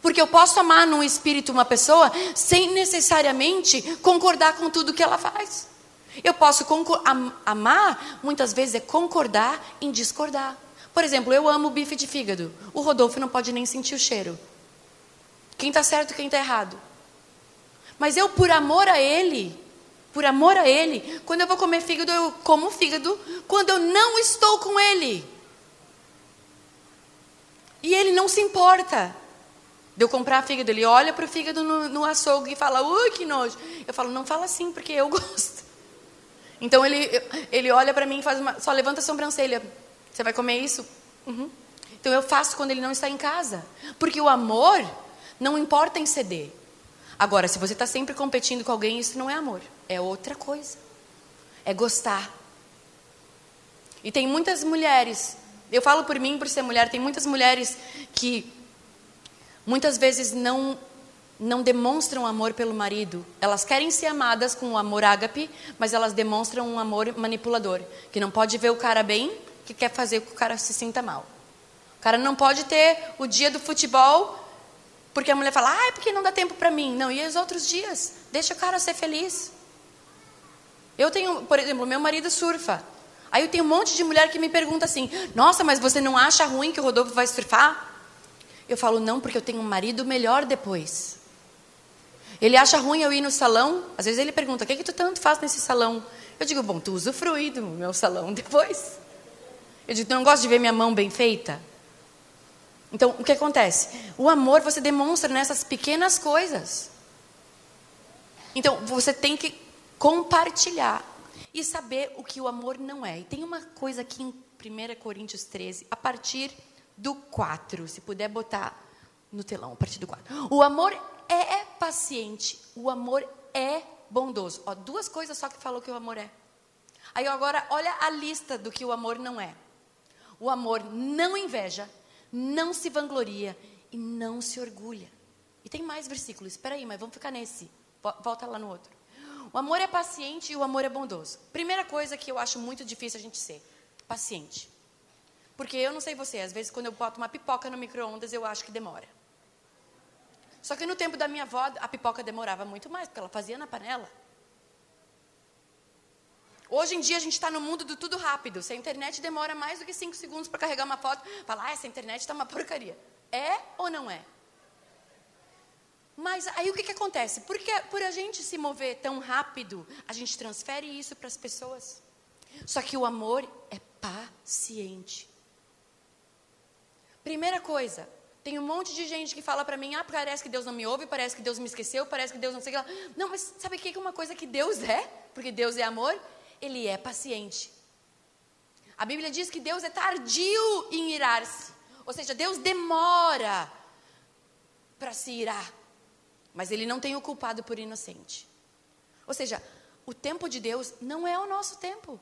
Porque eu posso amar no espírito uma pessoa sem necessariamente concordar com tudo que ela faz. Eu posso am amar, muitas vezes, é concordar em discordar. Por exemplo, eu amo bife de fígado. O Rodolfo não pode nem sentir o cheiro. Quem está certo e quem está errado. Mas eu, por amor a ele, por amor a ele, quando eu vou comer fígado, eu como fígado quando eu não estou com ele. E ele não se importa de eu comprar fígado. Ele olha para o fígado no, no açougue e fala, ui, que nojo. Eu falo, não fala assim, porque eu gosto. Então ele, ele olha para mim e faz uma, só levanta a sobrancelha. Você vai comer isso? Uhum. Então eu faço quando ele não está em casa. Porque o amor não importa em ceder. Agora, se você está sempre competindo com alguém, isso não é amor. É outra coisa. É gostar. E tem muitas mulheres, eu falo por mim, por ser mulher, tem muitas mulheres que muitas vezes não não demonstram amor pelo marido. Elas querem ser amadas com o amor ágape, mas elas demonstram um amor manipulador, que não pode ver o cara bem, que quer fazer com que o cara se sinta mal. O cara não pode ter o dia do futebol, porque a mulher fala, ah, é porque não dá tempo para mim. Não, e os outros dias? Deixa o cara ser feliz. Eu tenho, por exemplo, meu marido surfa. Aí eu tenho um monte de mulher que me pergunta assim: Nossa, mas você não acha ruim que o Rodolfo vai surfar? Eu falo, não, porque eu tenho um marido melhor depois. Ele acha ruim eu ir no salão. Às vezes ele pergunta: O que, é que tu tanto faz nesse salão? Eu digo: Bom, tu usufrui do meu salão depois. Eu digo: Tu não gosta de ver minha mão bem feita? Então, o que acontece? O amor você demonstra nessas pequenas coisas. Então, você tem que compartilhar e saber o que o amor não é. E tem uma coisa aqui em 1 Coríntios 13, a partir do 4, se puder botar no telão, a partir do 4. O amor é paciente, o amor é bondoso. Ó, duas coisas só que falou que o amor é. Aí agora, olha a lista do que o amor não é. O amor não inveja, não se vangloria e não se orgulha. E tem mais versículos, espera aí, mas vamos ficar nesse. Volta lá no outro. O amor é paciente e o amor é bondoso. Primeira coisa que eu acho muito difícil a gente ser, paciente. Porque eu não sei você, às vezes quando eu boto uma pipoca no micro-ondas, eu acho que demora. Só que no tempo da minha avó, a pipoca demorava muito mais, porque ela fazia na panela. Hoje em dia a gente está no mundo do tudo rápido. Se a internet demora mais do que cinco segundos para carregar uma foto, fala, ah, essa internet está uma porcaria. É ou não é? Mas aí o que, que acontece? Porque por a gente se mover tão rápido, a gente transfere isso para as pessoas. Só que o amor é paciente. Primeira coisa, tem um monte de gente que fala para mim, ah, parece que Deus não me ouve, parece que Deus me esqueceu, parece que Deus não sei o que lá. Não, mas sabe o que é uma coisa que Deus é? Porque Deus é amor? Ele é paciente. A Bíblia diz que Deus é tardio em irar-se. Ou seja, Deus demora para se irar. Mas ele não tem o culpado por inocente. Ou seja, o tempo de Deus não é o nosso tempo.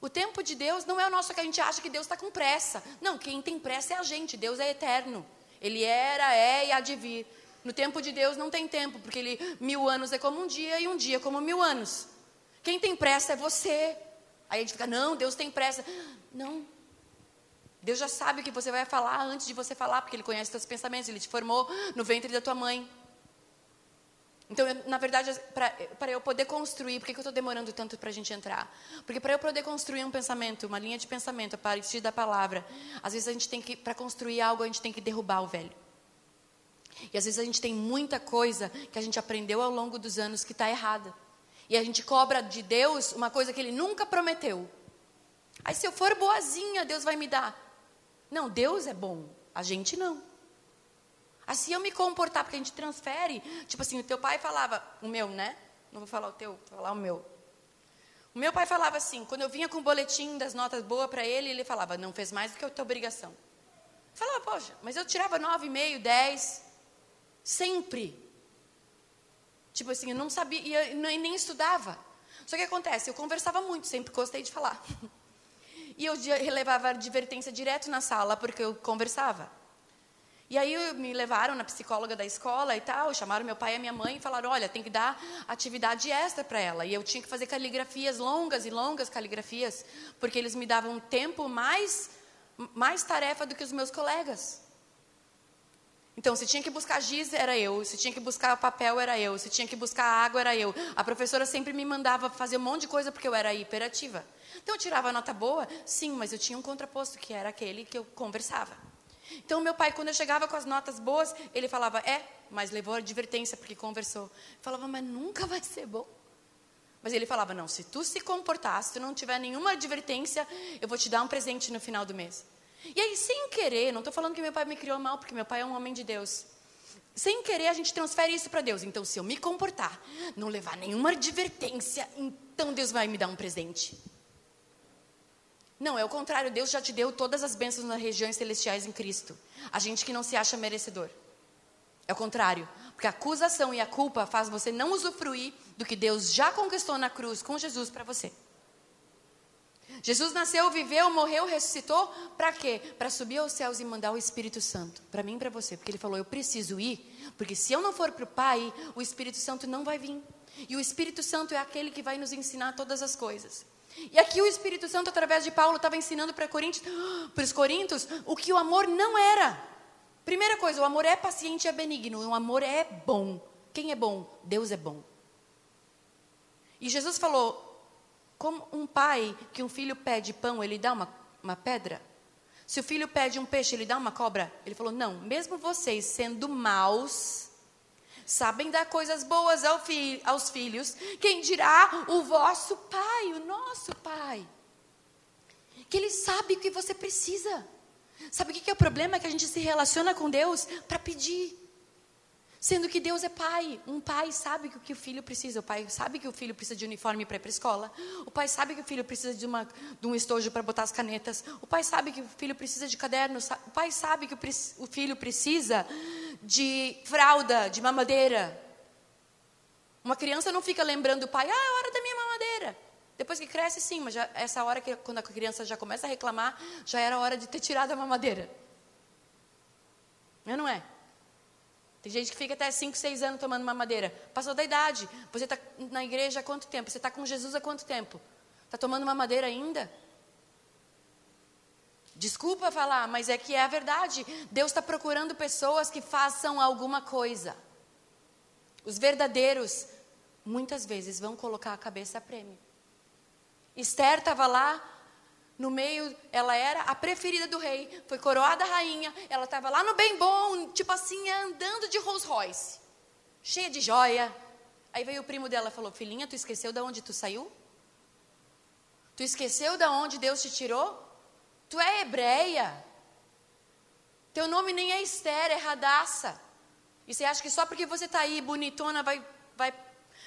O tempo de Deus não é o nosso que a gente acha que Deus está com pressa. Não, quem tem pressa é a gente. Deus é eterno. Ele era, é e há de vir. No tempo de Deus não tem tempo, porque ele, mil anos é como um dia e um dia é como mil anos. Quem tem pressa é você. Aí a gente fica, não, Deus tem pressa. Não. Deus já sabe o que você vai falar antes de você falar, porque Ele conhece seus pensamentos, Ele te formou no ventre da tua mãe. Então, eu, na verdade, para eu poder construir, por que, que eu estou demorando tanto para a gente entrar? Porque para eu poder construir um pensamento, uma linha de pensamento a partir da palavra, às vezes a gente tem que, para construir algo, a gente tem que derrubar o velho. E às vezes a gente tem muita coisa que a gente aprendeu ao longo dos anos que está errada. E a gente cobra de Deus uma coisa que Ele nunca prometeu. Aí se eu for boazinha, Deus vai me dar. Não, Deus é bom, a gente não. Assim eu me comportar, porque a gente transfere. Tipo assim, o teu pai falava, o meu, né? Não vou falar o teu, vou falar o meu. O meu pai falava assim, quando eu vinha com o boletim das notas boas para ele, ele falava, não fez mais do que a tua obrigação. Eu falava, poxa, mas eu tirava nove, meio, dez, sempre. Tipo assim, eu não sabia, e nem estudava. Só que acontece, eu conversava muito, sempre gostei de falar. E eu levava advertência direto na sala, porque eu conversava. E aí me levaram na psicóloga da escola e tal, chamaram meu pai e minha mãe e falaram, olha, tem que dar atividade extra para ela. E eu tinha que fazer caligrafias longas e longas caligrafias, porque eles me davam tempo mais, mais tarefa do que os meus colegas. Então, se tinha que buscar giz, era eu. Se tinha que buscar papel, era eu. Se tinha que buscar água, era eu. A professora sempre me mandava fazer um monte de coisa porque eu era hiperativa. Então, eu tirava nota boa, sim, mas eu tinha um contraposto, que era aquele que eu conversava. Então, meu pai, quando eu chegava com as notas boas, ele falava, é, mas levou a advertência porque conversou. Eu falava, mas nunca vai ser bom. Mas ele falava, não, se tu se comportar, se tu não tiver nenhuma advertência, eu vou te dar um presente no final do mês. E aí, sem querer, não estou falando que meu pai me criou mal, porque meu pai é um homem de Deus. Sem querer, a gente transfere isso para Deus. Então, se eu me comportar, não levar nenhuma advertência, então Deus vai me dar um presente. Não, é o contrário, Deus já te deu todas as bênçãos nas regiões celestiais em Cristo. A gente que não se acha merecedor. É o contrário, porque a acusação e a culpa faz você não usufruir do que Deus já conquistou na cruz com Jesus para você. Jesus nasceu, viveu, morreu, ressuscitou, para quê? Para subir aos céus e mandar o Espírito Santo, para mim e para você, porque ele falou: "Eu preciso ir, porque se eu não for para o Pai, o Espírito Santo não vai vir". E o Espírito Santo é aquele que vai nos ensinar todas as coisas. E aqui o Espírito Santo, através de Paulo, estava ensinando para os Coríntios o que o amor não era. Primeira coisa, o amor é paciente e é benigno, o amor é bom. Quem é bom? Deus é bom. E Jesus falou: como um pai que um filho pede pão, ele dá uma, uma pedra? Se o filho pede um peixe, ele dá uma cobra? Ele falou: não, mesmo vocês sendo maus, sabem dar coisas boas ao fi aos filhos, quem dirá o vosso pai, o nosso pai? Que ele sabe o que você precisa. Sabe o que é o problema? Que a gente se relaciona com Deus para pedir. Sendo que Deus é pai. Um pai sabe o que o filho precisa. O pai sabe que o filho precisa de uniforme para ir para a escola. O pai sabe que o filho precisa de, uma, de um estojo para botar as canetas. O pai sabe que o filho precisa de cadernos. O pai sabe que o, o filho precisa de fralda, de mamadeira. Uma criança não fica lembrando o pai, ah, é hora da minha mamadeira. Depois que cresce, sim, mas já, essa hora que quando a criança já começa a reclamar, já era hora de ter tirado a mamadeira. Não é? Tem gente que fica até 5, 6 anos tomando mamadeira. Passou da idade. Você está na igreja há quanto tempo? Você está com Jesus há quanto tempo? Está tomando mamadeira ainda? Desculpa falar, mas é que é a verdade. Deus está procurando pessoas que façam alguma coisa. Os verdadeiros, muitas vezes, vão colocar a cabeça a prêmio. Esther estava lá no meio, ela era a preferida do rei, foi coroada rainha, ela estava lá no bem bom, tipo assim, andando de Rolls Royce, cheia de joia. Aí veio o primo dela e falou: Filhinha, tu esqueceu de onde tu saiu? Tu esqueceu de onde Deus te tirou? Tu é hebreia. Teu nome nem é Esther, é Radassa. E você acha que só porque você está aí bonitona, vai, vai,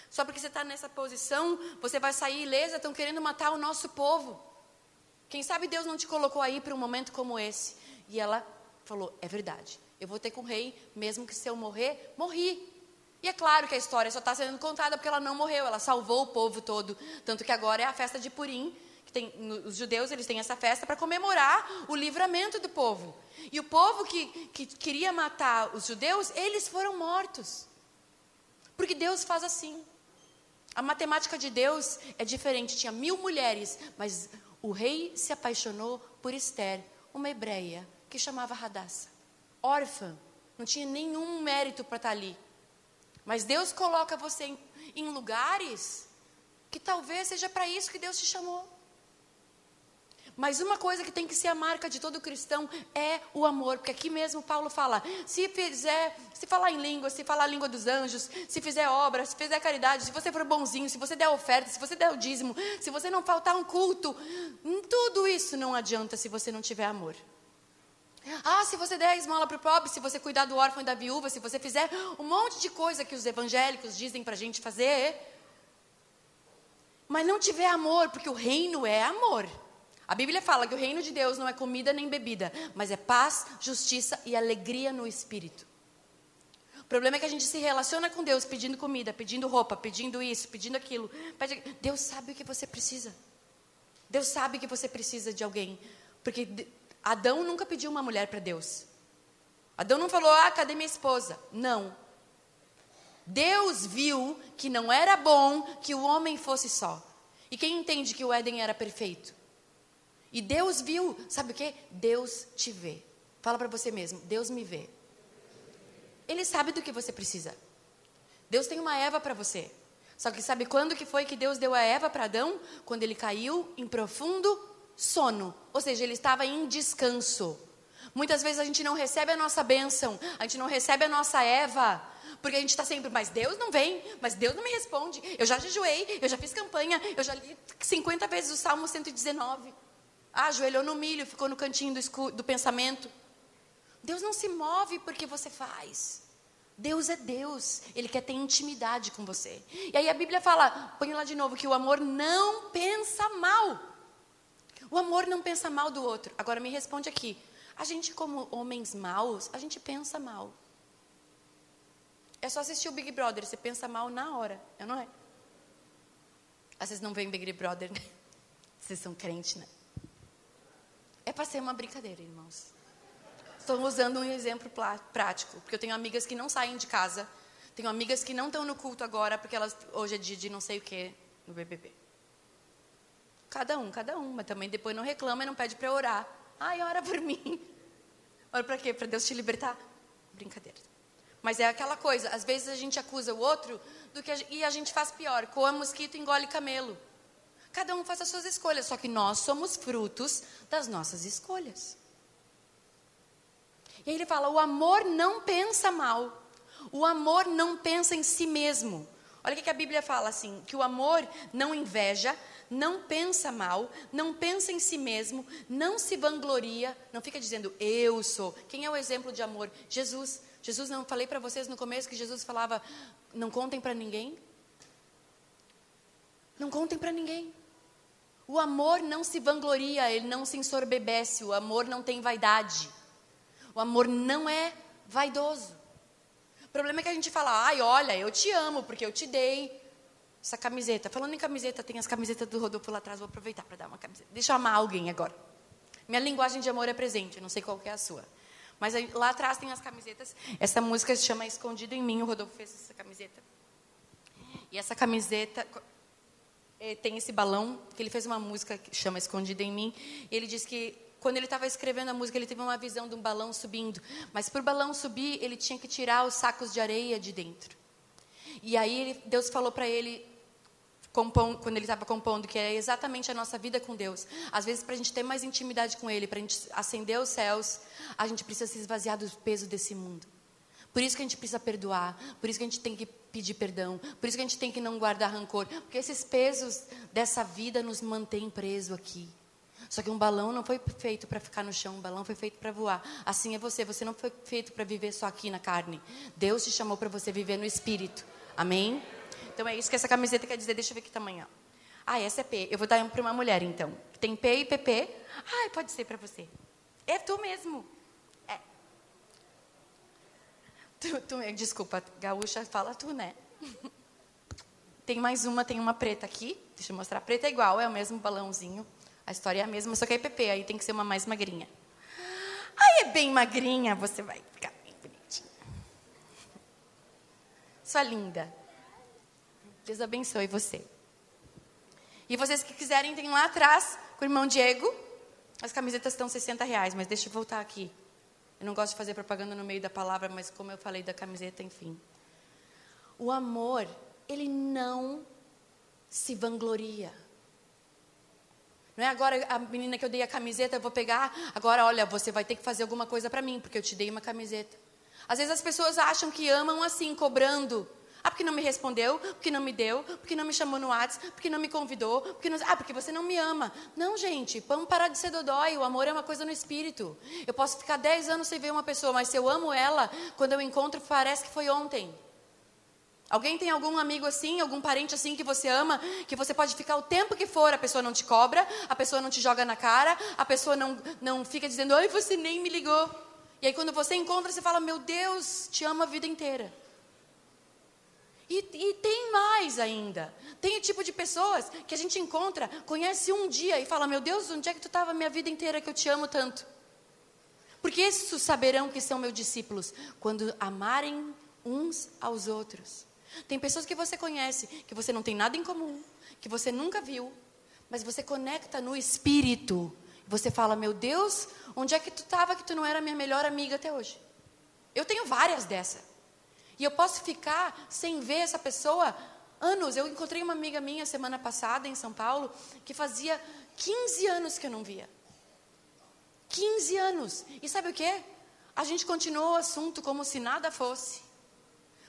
só porque você está nessa posição, você vai sair ilesa? Estão querendo matar o nosso povo. Quem sabe Deus não te colocou aí para um momento como esse? E ela falou: É verdade. Eu vou ter com o rei, mesmo que se eu morrer, morri. E é claro que a história só está sendo contada porque ela não morreu, ela salvou o povo todo. Tanto que agora é a festa de Purim, que tem, os judeus eles têm essa festa para comemorar o livramento do povo. E o povo que, que queria matar os judeus, eles foram mortos. Porque Deus faz assim. A matemática de Deus é diferente. Tinha mil mulheres, mas o rei se apaixonou por Esther, uma hebreia que chamava Radassa, órfã, não tinha nenhum mérito para estar tá ali. Mas Deus coloca você em, em lugares que talvez seja para isso que Deus te chamou. Mas uma coisa que tem que ser a marca de todo cristão é o amor, porque aqui mesmo Paulo fala: se fizer, se falar em língua, se falar a língua dos anjos, se fizer obra, se fizer caridade, se você for bonzinho, se você der oferta, se você der o dízimo, se você não faltar um culto, tudo isso não adianta se você não tiver amor. Ah, se você der a esmola para o pobre, se você cuidar do órfão e da viúva, se você fizer um monte de coisa que os evangélicos dizem para a gente fazer, mas não tiver amor, porque o reino é amor. A Bíblia fala que o reino de Deus não é comida nem bebida, mas é paz, justiça e alegria no espírito. O problema é que a gente se relaciona com Deus pedindo comida, pedindo roupa, pedindo isso, pedindo aquilo. Deus sabe o que você precisa. Deus sabe que você precisa de alguém. Porque Adão nunca pediu uma mulher para Deus. Adão não falou, ah, cadê minha esposa? Não. Deus viu que não era bom que o homem fosse só. E quem entende que o Éden era perfeito? E Deus viu, sabe o que? Deus te vê. Fala para você mesmo, Deus me vê. Ele sabe do que você precisa. Deus tem uma Eva para você. Só que sabe quando que foi que Deus deu a Eva para Adão? Quando ele caiu em profundo sono. Ou seja, ele estava em descanso. Muitas vezes a gente não recebe a nossa bênção, a gente não recebe a nossa Eva, porque a gente está sempre, mas Deus não vem, mas Deus não me responde. Eu já jejuei, eu já fiz campanha, eu já li 50 vezes o Salmo 119. Ah, ajoelhou no milho, ficou no cantinho do, do pensamento. Deus não se move porque você faz. Deus é Deus, Ele quer ter intimidade com você. E aí a Bíblia fala, põe lá de novo, que o amor não pensa mal. O amor não pensa mal do outro. Agora me responde aqui. A gente, como homens maus, a gente pensa mal. É só assistir o Big Brother, você pensa mal na hora, é não é? Às vezes não vem Big Brother, né? Vocês são crentes, né? É para ser uma brincadeira, irmãos. Estou usando um exemplo prático, porque eu tenho amigas que não saem de casa, tenho amigas que não estão no culto agora, porque elas hoje é dia de não sei o que no BBB. Cada um, cada um, mas também depois não reclama e não pede para orar. Ai, ora por mim. Ora para quê? Para Deus te libertar? Brincadeira. Mas é aquela coisa, às vezes a gente acusa o outro do que a, e a gente faz pior, coa mosquito engole camelo. Cada um faz as suas escolhas, só que nós somos frutos das nossas escolhas. E aí ele fala: o amor não pensa mal, o amor não pensa em si mesmo. Olha o que a Bíblia fala assim: que o amor não inveja, não pensa mal, não pensa em si mesmo, não se vangloria, não fica dizendo eu sou. Quem é o exemplo de amor? Jesus. Jesus, não falei para vocês no começo que Jesus falava: não contem para ninguém. Não contem para ninguém. O amor não se vangloria, ele não se ensorbebece, o amor não tem vaidade. O amor não é vaidoso. O problema é que a gente fala, ai, olha, eu te amo porque eu te dei essa camiseta. Falando em camiseta, tem as camisetas do Rodolfo lá atrás, vou aproveitar para dar uma camiseta. Deixa eu amar alguém agora. Minha linguagem de amor é presente, não sei qual é a sua. Mas aí, lá atrás tem as camisetas. Essa música se chama Escondido em Mim, o Rodolfo fez essa camiseta. E essa camiseta, tem esse balão, que ele fez uma música que chama Escondida em Mim, e ele diz que quando ele estava escrevendo a música, ele teve uma visão de um balão subindo, mas para o balão subir, ele tinha que tirar os sacos de areia de dentro. E aí Deus falou para ele, quando ele estava compondo, que é exatamente a nossa vida com Deus. Às vezes, para a gente ter mais intimidade com Ele, para a gente acender os céus, a gente precisa se esvaziar do peso desse mundo. Por isso que a gente precisa perdoar, por isso que a gente tem que pedir perdão, por isso que a gente tem que não guardar rancor, porque esses pesos dessa vida nos mantêm preso aqui. Só que um balão não foi feito para ficar no chão, um balão foi feito para voar. Assim é você, você não foi feito para viver só aqui na carne. Deus te chamou para você viver no espírito. Amém? Então é isso que essa camiseta quer dizer. Deixa eu ver que tamanho. Ah, essa é P. Eu vou dar para uma mulher então. Tem P e PP. Ah, pode ser para você. É tu mesmo. Tu, tu, desculpa, gaúcha, fala tu, né? Tem mais uma, tem uma preta aqui. Deixa eu mostrar. A preta é igual, é o mesmo balãozinho. A história é a mesma, só que é PP, aí tem que ser uma mais magrinha. Aí é bem magrinha, você vai ficar bem bonitinha. Sua linda. Deus abençoe você. E vocês que quiserem, tem lá atrás, com o irmão Diego. As camisetas estão 60 reais, mas deixa eu voltar aqui. Eu não gosto de fazer propaganda no meio da palavra, mas como eu falei da camiseta, enfim. O amor, ele não se vangloria. Não é agora a menina que eu dei a camiseta, eu vou pegar, agora olha, você vai ter que fazer alguma coisa para mim, porque eu te dei uma camiseta. Às vezes as pessoas acham que amam assim, cobrando. Ah, porque não me respondeu, porque não me deu, porque não me chamou no WhatsApp, porque não me convidou, porque não... ah, porque você não me ama. Não, gente, vamos parar de ser dodói. O amor é uma coisa no espírito. Eu posso ficar 10 anos sem ver uma pessoa, mas se eu amo ela, quando eu encontro, parece que foi ontem. Alguém tem algum amigo assim, algum parente assim que você ama, que você pode ficar o tempo que for, a pessoa não te cobra, a pessoa não te joga na cara, a pessoa não, não fica dizendo, ai, você nem me ligou. E aí quando você encontra, você fala, meu Deus, te amo a vida inteira. E, e, tem mais ainda. Tem o tipo de pessoas que a gente encontra, conhece um dia e fala: Meu Deus, onde é que tu estava a minha vida inteira que eu te amo tanto? Porque esses saberão que são meus discípulos quando amarem uns aos outros. Tem pessoas que você conhece, que você não tem nada em comum, que você nunca viu, mas você conecta no espírito. Você fala: Meu Deus, onde é que tu estava que tu não era minha melhor amiga até hoje? Eu tenho várias dessas. E eu posso ficar sem ver essa pessoa anos. Eu encontrei uma amiga minha semana passada em São Paulo que fazia 15 anos que eu não via. 15 anos. E sabe o que? A gente continuou o assunto como se nada fosse.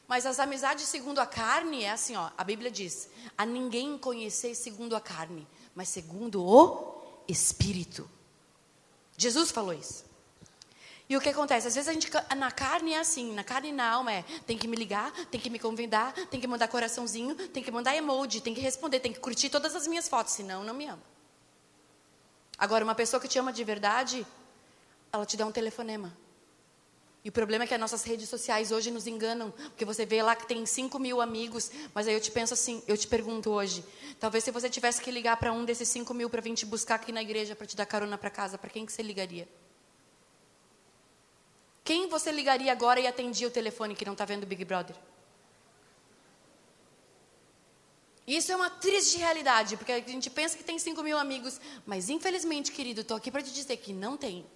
Mas as amizades segundo a carne é assim, ó. A Bíblia diz: a ninguém conhecer segundo a carne, mas segundo o Espírito. Jesus falou isso. E o que acontece? Às vezes a gente, na carne é assim, na carne e na alma é, tem que me ligar, tem que me convidar, tem que mandar coraçãozinho, tem que mandar emoji, tem que responder, tem que curtir todas as minhas fotos, senão não me ama. Agora, uma pessoa que te ama de verdade, ela te dá um telefonema. E o problema é que as nossas redes sociais hoje nos enganam, porque você vê lá que tem 5 mil amigos, mas aí eu te penso assim, eu te pergunto hoje, talvez se você tivesse que ligar para um desses 5 mil para vir te buscar aqui na igreja para te dar carona para casa, para quem que você ligaria? Quem você ligaria agora e atendia o telefone que não está vendo o Big Brother? Isso é uma triste realidade, porque a gente pensa que tem 5 mil amigos, mas infelizmente, querido, estou aqui para te dizer que não tem.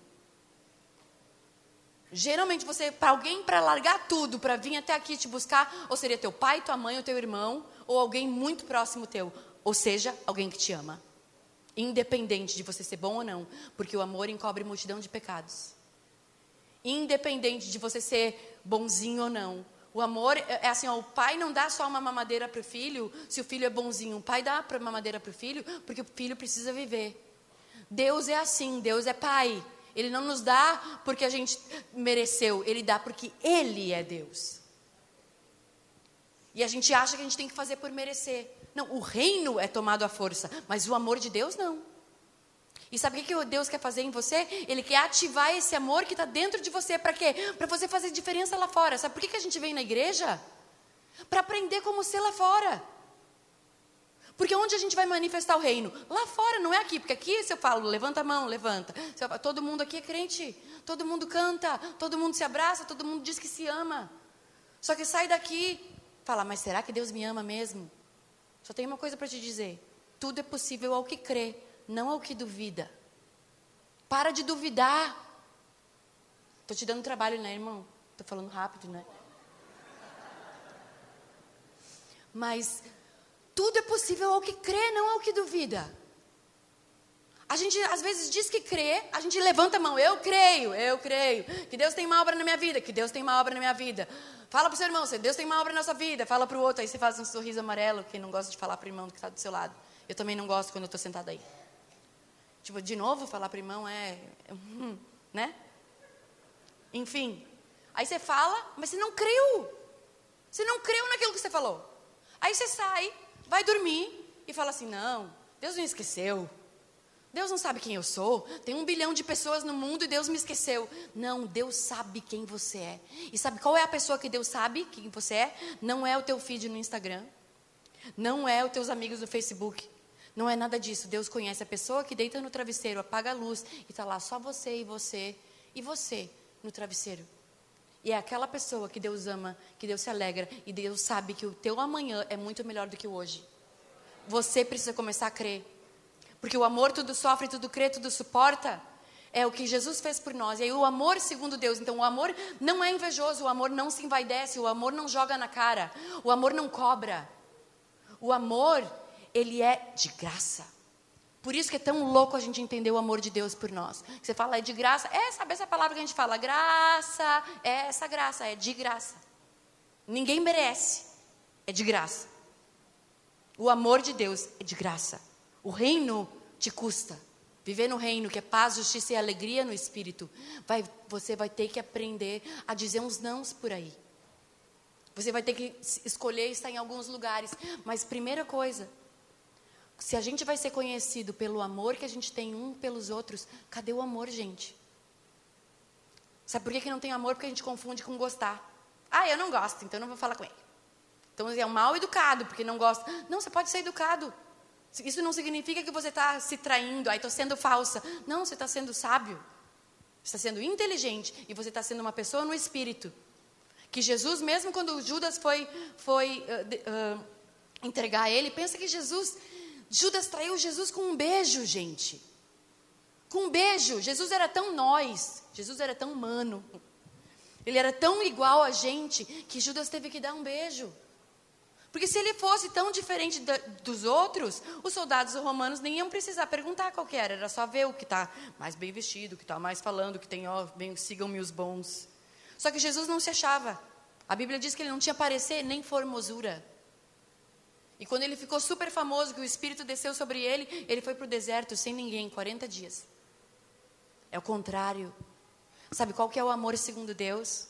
Geralmente você, para alguém para largar tudo, para vir até aqui te buscar, ou seria teu pai, tua mãe, ou teu irmão, ou alguém muito próximo teu, ou seja, alguém que te ama. Independente de você ser bom ou não, porque o amor encobre multidão de pecados independente de você ser bonzinho ou não. O amor é, é assim, ó, o pai não dá só uma mamadeira para o filho se o filho é bonzinho. O pai dá uma mamadeira para o filho porque o filho precisa viver. Deus é assim, Deus é pai. Ele não nos dá porque a gente mereceu, ele dá porque ele é Deus. E a gente acha que a gente tem que fazer por merecer. Não, o reino é tomado à força, mas o amor de Deus não. E sabe o que Deus quer fazer em você? Ele quer ativar esse amor que está dentro de você. Para quê? Para você fazer diferença lá fora. Sabe por que a gente vem na igreja? Para aprender como ser lá fora. Porque onde a gente vai manifestar o reino? Lá fora, não é aqui. Porque aqui, se eu falo, levanta a mão, levanta. Falo, todo mundo aqui é crente. Todo mundo canta. Todo mundo se abraça. Todo mundo diz que se ama. Só que sai daqui, fala, mas será que Deus me ama mesmo? Só tem uma coisa para te dizer: tudo é possível ao que crê não ao que duvida. Para de duvidar. Estou te dando trabalho, né, irmão? Estou falando rápido, né? Mas tudo é possível ao que crê, não ao que duvida. A gente às vezes diz que crê, a gente levanta a mão, eu creio, eu creio, que Deus tem uma obra na minha vida, que Deus tem uma obra na minha vida. Fala para o seu irmão, Deus tem uma obra na nossa vida, fala para o outro, aí você faz um sorriso amarelo, que não gosta de falar para o irmão que está do seu lado. Eu também não gosto quando eu estou sentada aí. Tipo, de novo falar para irmão é, é. Hum, né? Enfim. Aí você fala, mas você não creu. Você não creu naquilo que você falou. Aí você sai, vai dormir e fala assim: não, Deus não esqueceu. Deus não sabe quem eu sou. Tem um bilhão de pessoas no mundo e Deus me esqueceu. Não, Deus sabe quem você é. E sabe qual é a pessoa que Deus sabe quem você é? Não é o teu feed no Instagram. Não é os teus amigos no Facebook. Não é nada disso. Deus conhece a pessoa que deita no travesseiro, apaga a luz e está lá só você e você e você no travesseiro. E é aquela pessoa que Deus ama, que Deus se alegra e Deus sabe que o teu amanhã é muito melhor do que o hoje. Você precisa começar a crer. Porque o amor tudo sofre, tudo crê, tudo suporta. É o que Jesus fez por nós. E aí o amor segundo Deus. Então o amor não é invejoso, o amor não se envaidece, o amor não joga na cara, o amor não cobra. O amor, ele é de graça. Por isso que é tão louco a gente entender o amor de Deus por nós. Você fala, é de graça. É, sabe essa palavra que a gente fala? Graça. É essa graça, é de graça. Ninguém merece. É de graça. O amor de Deus é de graça. O reino te custa. Viver no reino que é paz, justiça e alegria no espírito, vai, você vai ter que aprender a dizer uns nãos por aí. Você vai ter que escolher estar em alguns lugares. Mas primeira coisa, se a gente vai ser conhecido pelo amor que a gente tem um pelos outros, cadê o amor, gente? Sabe por que, que não tem amor? Porque a gente confunde com gostar. Ah, eu não gosto, então não vou falar com ele. Então é um mal educado, porque não gosta. Não, você pode ser educado. Isso não significa que você está se traindo, aí estou sendo falsa. Não, você está sendo sábio. Você está sendo inteligente e você está sendo uma pessoa no espírito. Que Jesus, mesmo quando Judas foi, foi uh, uh, entregar ele, pensa que Jesus Judas traiu Jesus com um beijo, gente. Com um beijo. Jesus era tão nós, Jesus era tão humano. Ele era tão igual a gente que Judas teve que dar um beijo. Porque se ele fosse tão diferente da, dos outros, os soldados romanos nem iam precisar perguntar qual era, era só ver o que está mais bem vestido, o que está mais falando, o que tem, ó, sigam-me os bons. Só que Jesus não se achava. A Bíblia diz que ele não tinha parecer nem formosura. E quando ele ficou super famoso, que o Espírito desceu sobre ele, ele foi para o deserto sem ninguém, 40 dias. É o contrário. Sabe qual que é o amor segundo Deus?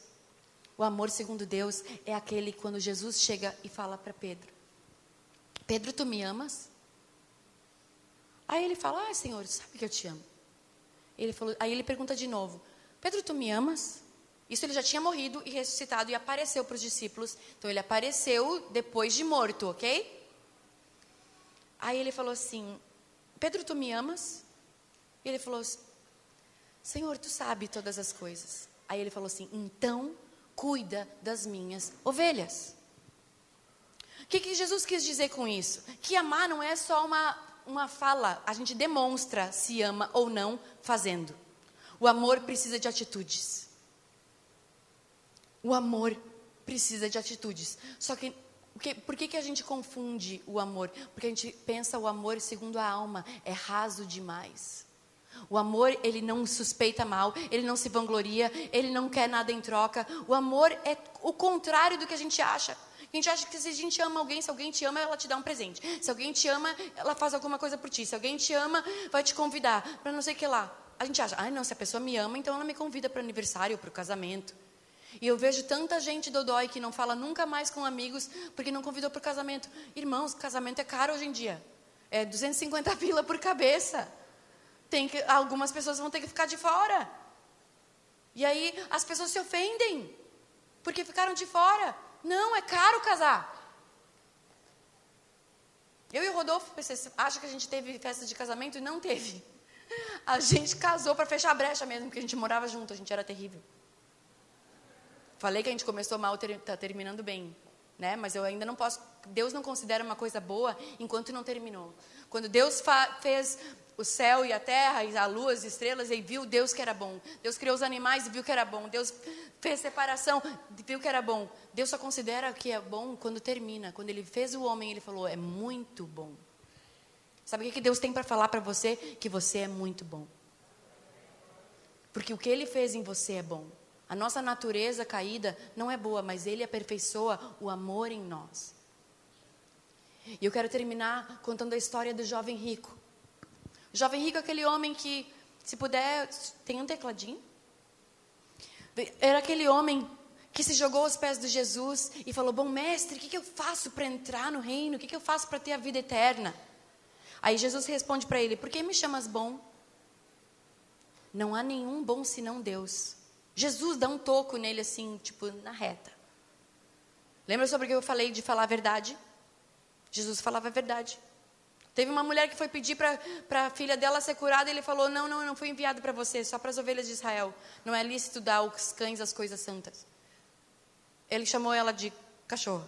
O amor segundo Deus é aquele quando Jesus chega e fala para Pedro: Pedro, tu me amas? Aí ele fala: Ah, Senhor, sabe que eu te amo. Ele falou, aí ele pergunta de novo: Pedro, tu me amas? Isso ele já tinha morrido e ressuscitado e apareceu para os discípulos. Então ele apareceu depois de morto, ok? Aí ele falou assim: Pedro, tu me amas? E ele falou: Senhor, tu sabe todas as coisas. Aí ele falou assim: Então cuida das minhas ovelhas. O que, que Jesus quis dizer com isso? Que amar não é só uma, uma fala, a gente demonstra se ama ou não fazendo. O amor precisa de atitudes. O amor precisa de atitudes. Só que, que por que, que a gente confunde o amor? Porque a gente pensa o amor segundo a alma, é raso demais. O amor, ele não suspeita mal, ele não se vangloria, ele não quer nada em troca. O amor é o contrário do que a gente acha. A gente acha que se a gente ama alguém, se alguém te ama, ela te dá um presente. Se alguém te ama, ela faz alguma coisa por ti. Se alguém te ama, vai te convidar para não sei o que lá. A gente acha, ah, não, se a pessoa me ama, então ela me convida para o aniversário, para o casamento. E eu vejo tanta gente dodói que não fala nunca mais com amigos porque não convidou para o casamento. Irmãos, casamento é caro hoje em dia. É 250 pila por cabeça. Tem que, algumas pessoas vão ter que ficar de fora. E aí as pessoas se ofendem porque ficaram de fora. Não, é caro casar. Eu e o Rodolfo, você acha que a gente teve festa de casamento e não teve. A gente casou para fechar a brecha mesmo, porque a gente morava junto, a gente era terrível. Falei que a gente começou mal, está terminando bem. Né? Mas eu ainda não posso. Deus não considera uma coisa boa enquanto não terminou. Quando Deus fez o céu e a terra, e a lua, as estrelas, e viu Deus que era bom. Deus criou os animais e viu que era bom. Deus fez separação e viu que era bom. Deus só considera que é bom quando termina. Quando Ele fez o homem, Ele falou: é muito bom. Sabe o que Deus tem para falar para você? Que você é muito bom. Porque o que Ele fez em você é bom. A nossa natureza caída não é boa, mas Ele aperfeiçoa o amor em nós. E eu quero terminar contando a história do jovem rico. O jovem rico é aquele homem que, se puder, tem um tecladinho? Era aquele homem que se jogou aos pés de Jesus e falou: Bom mestre, o que, que eu faço para entrar no reino? O que, que eu faço para ter a vida eterna? Aí Jesus responde para ele: Por que me chamas bom? Não há nenhum bom senão Deus. Jesus dá um toco nele assim, tipo, na reta. Lembra sobre o que eu falei de falar a verdade? Jesus falava a verdade. Teve uma mulher que foi pedir para a filha dela ser curada e ele falou: Não, não, eu não fui enviado para você, só para as ovelhas de Israel. Não é lícito dar aos cães as coisas santas. Ele chamou ela de cachorro.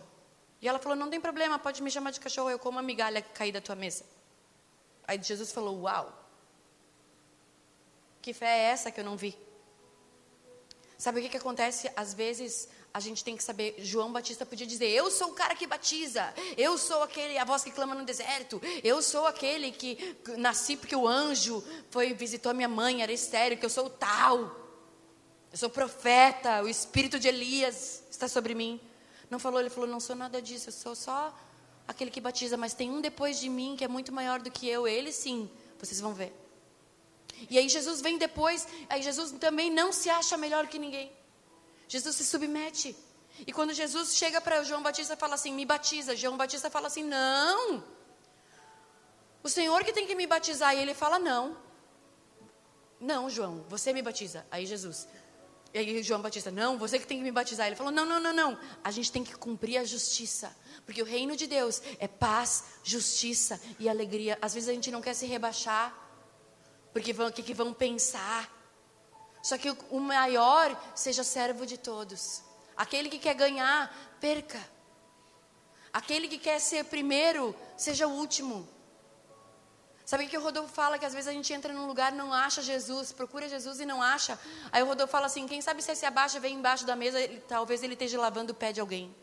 E ela falou: Não tem problema, pode me chamar de cachorro, eu como a migalha que cair da tua mesa. Aí Jesus falou: Uau, que fé é essa que eu não vi? Sabe o que, que acontece? Às vezes a gente tem que saber. João Batista podia dizer: Eu sou o cara que batiza. Eu sou aquele, a voz que clama no deserto. Eu sou aquele que nasci porque o anjo foi visitou a minha mãe, era estéreo, que eu sou o tal. Eu sou profeta, o espírito de Elias está sobre mim. Não falou, ele falou: Não sou nada disso, eu sou só aquele que batiza, mas tem um depois de mim que é muito maior do que eu. Ele sim, vocês vão ver. E aí Jesus vem depois, aí Jesus também não se acha melhor que ninguém. Jesus se submete. E quando Jesus chega para João Batista fala assim: "Me batiza", João Batista fala assim: "Não. O Senhor que tem que me batizar". E ele fala: "Não. Não, João, você me batiza". Aí Jesus, e aí João Batista, não, você que tem que me batizar. Ele falou, não, não, não, não. A gente tem que cumprir a justiça. Porque o reino de Deus é paz, justiça e alegria. Às vezes a gente não quer se rebaixar. Porque vão, o que, que vão pensar? Só que o, maior seja servo de todos. Aquele que quer ganhar, perca. Aquele que quer ser primeiro, seja o último. Sabe o que o Rodolfo fala? Que às vezes a gente entra num lugar não acha Jesus, procura Jesus e não acha. Aí o Rodolfo fala assim: quem sabe se se abaixa, vem embaixo da mesa, ele, talvez ele esteja lavando o pé de alguém.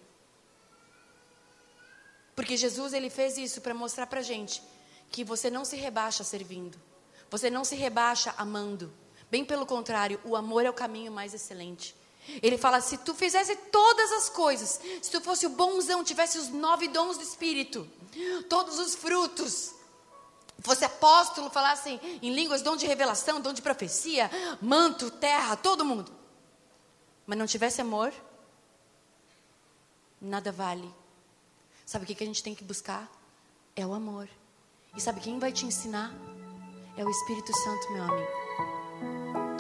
Porque Jesus ele fez isso para mostrar para gente que você não se rebaixa servindo. Você não se rebaixa amando. Bem pelo contrário, o amor é o caminho mais excelente. Ele fala: se tu fizesse todas as coisas, se tu fosse o bonzão, tivesse os nove dons do Espírito, todos os frutos, fosse apóstolo, falasse em línguas, dom de revelação, dom de profecia, manto, terra, todo mundo, mas não tivesse amor, nada vale. Sabe o que a gente tem que buscar? É o amor. E sabe quem vai te ensinar? É o Espírito Santo, meu amigo.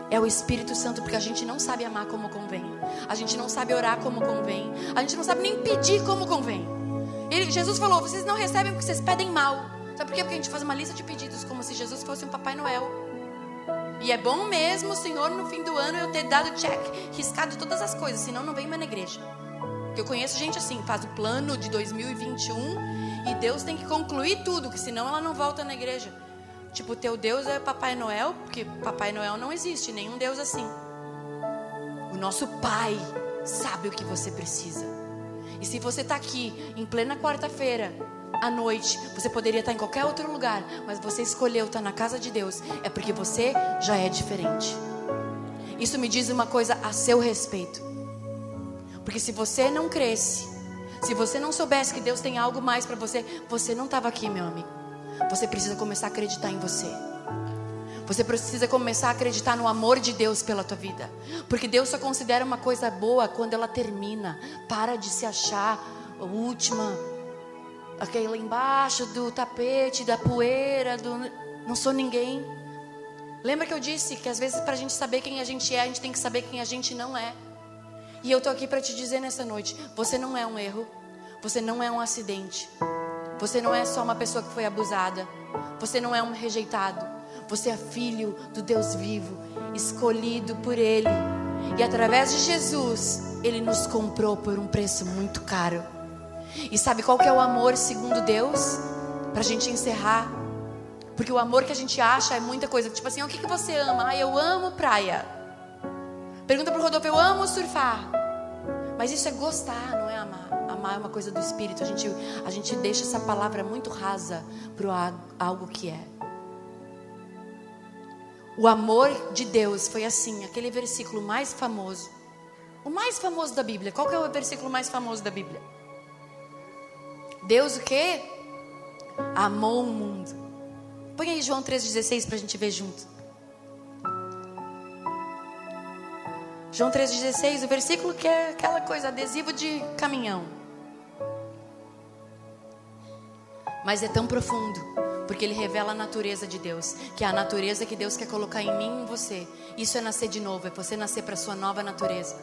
É o Espírito Santo, porque a gente não sabe amar como convém. A gente não sabe orar como convém. A gente não sabe nem pedir como convém. Ele, Jesus falou: vocês não recebem porque vocês pedem mal. Sabe por quê? Porque a gente faz uma lista de pedidos como se Jesus fosse um Papai Noel. E é bom mesmo, Senhor, no fim do ano eu ter dado check, riscado todas as coisas, senão não vem mais na igreja. Porque eu conheço gente assim, faz o plano de 2021 e Deus tem que concluir tudo, que senão ela não volta na igreja. Tipo, teu Deus é Papai Noel, porque Papai Noel não existe, nenhum Deus assim. O nosso Pai sabe o que você precisa. E se você está aqui em plena quarta-feira, à noite, você poderia estar em qualquer outro lugar, mas você escolheu estar na casa de Deus, é porque você já é diferente. Isso me diz uma coisa a seu respeito. Porque se você não cresce, se você não soubesse que Deus tem algo mais para você, você não estava aqui, meu amigo. Você precisa começar a acreditar em você. Você precisa começar a acreditar no amor de Deus pela tua vida. Porque Deus só considera uma coisa boa quando ela termina. Para de se achar a última, aquele lá embaixo do tapete, da poeira, do não sou ninguém. Lembra que eu disse que às vezes para a gente saber quem a gente é, a gente tem que saber quem a gente não é. E eu tô aqui para te dizer nessa noite: você não é um erro, você não é um acidente. Você não é só uma pessoa que foi abusada. Você não é um rejeitado. Você é filho do Deus vivo, escolhido por Ele. E através de Jesus, Ele nos comprou por um preço muito caro. E sabe qual que é o amor segundo Deus? Para a gente encerrar. Porque o amor que a gente acha é muita coisa. Tipo assim, o que, que você ama? Ah, eu amo praia. Pergunta para o Rodolfo, eu amo surfar. Mas isso é gostar, não é amar é uma coisa do espírito. A gente, a gente deixa essa palavra muito rasa para algo que é. O amor de Deus foi assim, aquele versículo mais famoso. O mais famoso da Bíblia. Qual que é o versículo mais famoso da Bíblia? Deus o quê? Amou o mundo. Põe aí João 3,16 para a gente ver junto. João 3,16, o versículo que é aquela coisa, adesivo de caminhão. Mas é tão profundo, Porque ele revela a natureza de Deus, que é a natureza que Deus quer colocar em mim e em você. Isso é nascer de novo, é você nascer para sua nova natureza.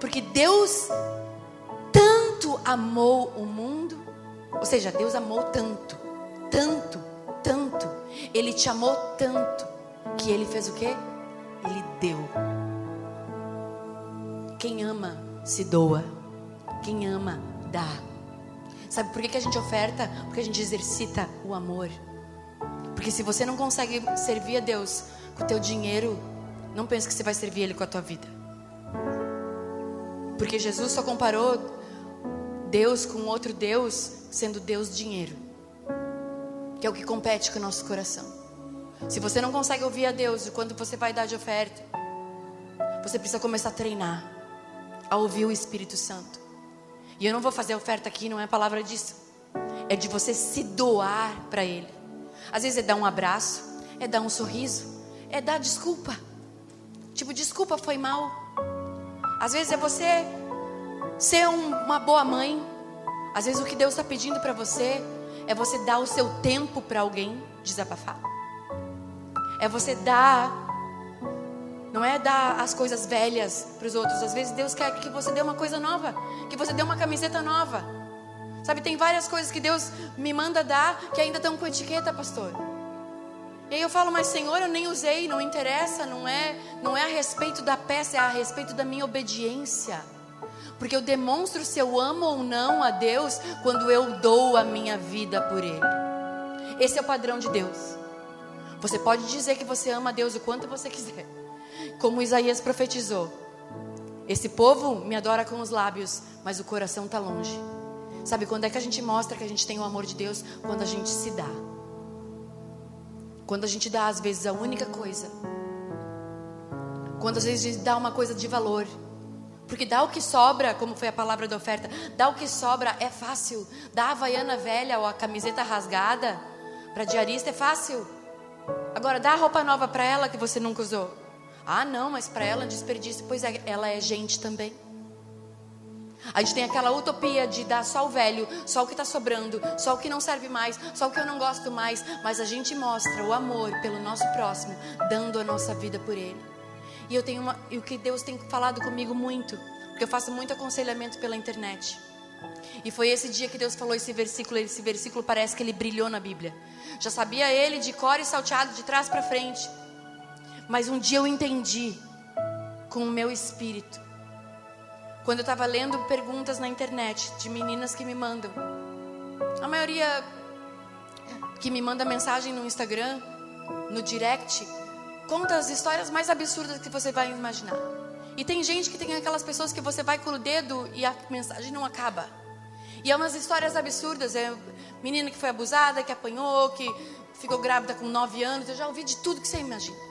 Porque Deus tanto amou o mundo, ou seja, Deus amou tanto, tanto, tanto. Ele te amou tanto que ele fez o quê? Ele deu. Quem ama se doa. Quem ama dá. Sabe por que, que a gente oferta? Porque a gente exercita o amor. Porque se você não consegue servir a Deus com o teu dinheiro, não pense que você vai servir Ele com a tua vida. Porque Jesus só comparou Deus com outro Deus, sendo Deus dinheiro. Que é o que compete com o nosso coração. Se você não consegue ouvir a Deus quando você vai dar de oferta, você precisa começar a treinar, a ouvir o Espírito Santo. E eu não vou fazer oferta aqui, não é a palavra disso. É de você se doar para Ele. Às vezes é dar um abraço, é dar um sorriso, é dar desculpa. Tipo, desculpa, foi mal. Às vezes é você ser um, uma boa mãe. Às vezes o que Deus está pedindo para você é você dar o seu tempo para alguém desabafar. É você dar não é dar as coisas velhas para os outros. Às vezes Deus quer que você dê uma coisa nova, que você dê uma camiseta nova. Sabe, tem várias coisas que Deus me manda dar que ainda estão com etiqueta, pastor. E aí eu falo, mas Senhor, eu nem usei, não interessa, não é, não é a respeito da peça, é a respeito da minha obediência. Porque eu demonstro se eu amo ou não a Deus quando eu dou a minha vida por Ele. Esse é o padrão de Deus. Você pode dizer que você ama a Deus o quanto você quiser. Como Isaías profetizou: Esse povo me adora com os lábios, mas o coração está longe. Sabe quando é que a gente mostra que a gente tem o amor de Deus? Quando a gente se dá. Quando a gente dá, às vezes, a única coisa. Quando às vezes a gente dá uma coisa de valor. Porque dá o que sobra, como foi a palavra da oferta, dá o que sobra é fácil. Dá a havaiana velha ou a camiseta rasgada para diarista é fácil. Agora, dá a roupa nova para ela que você nunca usou. Ah, não, mas para ela desperdício, pois é, ela é gente também. A gente tem aquela utopia de dar só o velho, só o que está sobrando, só o que não serve mais, só o que eu não gosto mais, mas a gente mostra o amor pelo nosso próximo, dando a nossa vida por ele. E eu tenho uma, e o que Deus tem falado comigo muito, porque eu faço muito aconselhamento pela internet. E foi esse dia que Deus falou esse versículo, esse versículo parece que ele brilhou na Bíblia. Já sabia ele de cor e salteado de trás para frente. Mas um dia eu entendi com o meu espírito. Quando eu estava lendo perguntas na internet de meninas que me mandam. A maioria que me manda mensagem no Instagram, no direct, conta as histórias mais absurdas que você vai imaginar. E tem gente que tem aquelas pessoas que você vai com o dedo e a mensagem não acaba. E é umas histórias absurdas. É menina que foi abusada, que apanhou, que ficou grávida com 9 anos. Eu já ouvi de tudo que você imagina.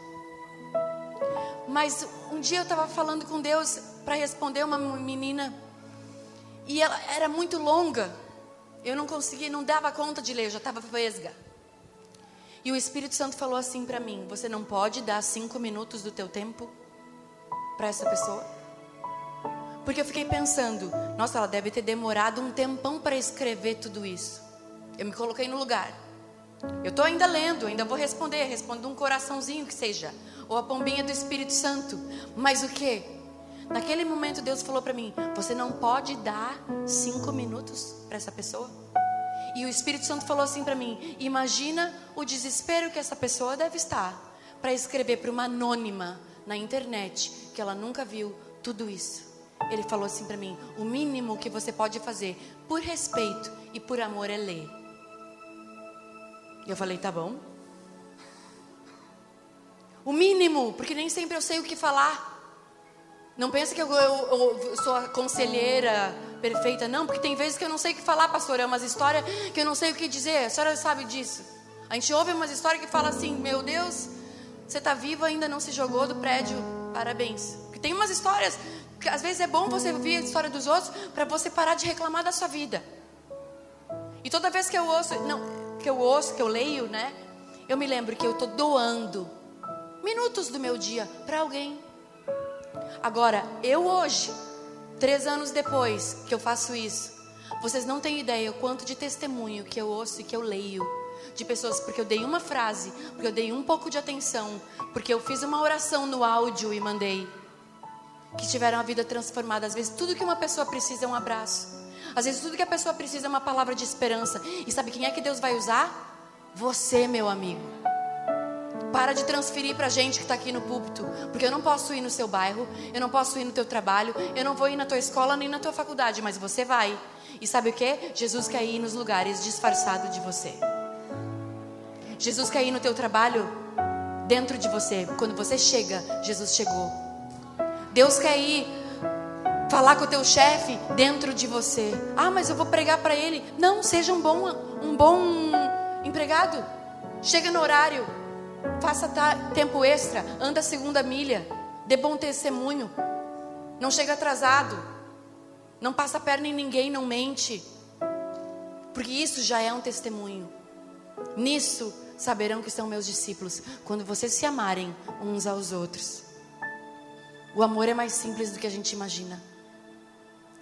Mas um dia eu estava falando com Deus para responder uma menina e ela era muito longa. Eu não conseguia, não dava conta de ler, eu já estava vesga. E o Espírito Santo falou assim para mim: Você não pode dar cinco minutos do teu tempo para essa pessoa? Porque eu fiquei pensando: Nossa, ela deve ter demorado um tempão para escrever tudo isso. Eu me coloquei no lugar. Eu estou ainda lendo, ainda vou responder, respondo um coraçãozinho que seja ou a pombinha do Espírito Santo. Mas o que? Naquele momento Deus falou para mim: você não pode dar cinco minutos para essa pessoa. E o Espírito Santo falou assim para mim: imagina o desespero que essa pessoa deve estar para escrever para uma anônima na internet que ela nunca viu tudo isso. Ele falou assim para mim: o mínimo que você pode fazer por respeito e por amor é ler. E eu falei: tá bom. O mínimo, porque nem sempre eu sei o que falar. Não pensa que eu, eu, eu, sou a conselheira perfeita, não, porque tem vezes que eu não sei o que falar, pastor. É umas histórias que eu não sei o que dizer. A senhora sabe disso. A gente ouve umas histórias que fala assim: Meu Deus, você está vivo ainda não se jogou do prédio. Parabéns. Porque tem umas histórias que às vezes é bom você ouvir a história dos outros para você parar de reclamar da sua vida. E toda vez que eu ouço, não, que eu ouço, que eu leio, né? Eu me lembro que eu estou doando minutos do meu dia para alguém. Agora, eu hoje, três anos depois que eu faço isso, vocês não têm ideia o quanto de testemunho que eu ouço e que eu leio de pessoas porque eu dei uma frase, porque eu dei um pouco de atenção, porque eu fiz uma oração no áudio e mandei, que tiveram a vida transformada. Às vezes, tudo que uma pessoa precisa é um abraço. Às vezes, tudo que a pessoa precisa é uma palavra de esperança. E sabe quem é que Deus vai usar? Você, meu amigo. Para de transferir para gente que está aqui no púlpito, porque eu não posso ir no seu bairro, eu não posso ir no teu trabalho, eu não vou ir na tua escola nem na tua faculdade, mas você vai. E sabe o que? Jesus quer ir nos lugares disfarçado de você. Jesus quer ir no teu trabalho dentro de você. Quando você chega, Jesus chegou. Deus quer ir falar com o teu chefe dentro de você. Ah, mas eu vou pregar para ele. Não, seja um bom, um bom empregado. Chega no horário. Faça tempo extra, anda a segunda milha, dê bom testemunho. Não chega atrasado. Não passa a perna em ninguém, não mente. Porque isso já é um testemunho. Nisso saberão que são meus discípulos, quando vocês se amarem uns aos outros. O amor é mais simples do que a gente imagina.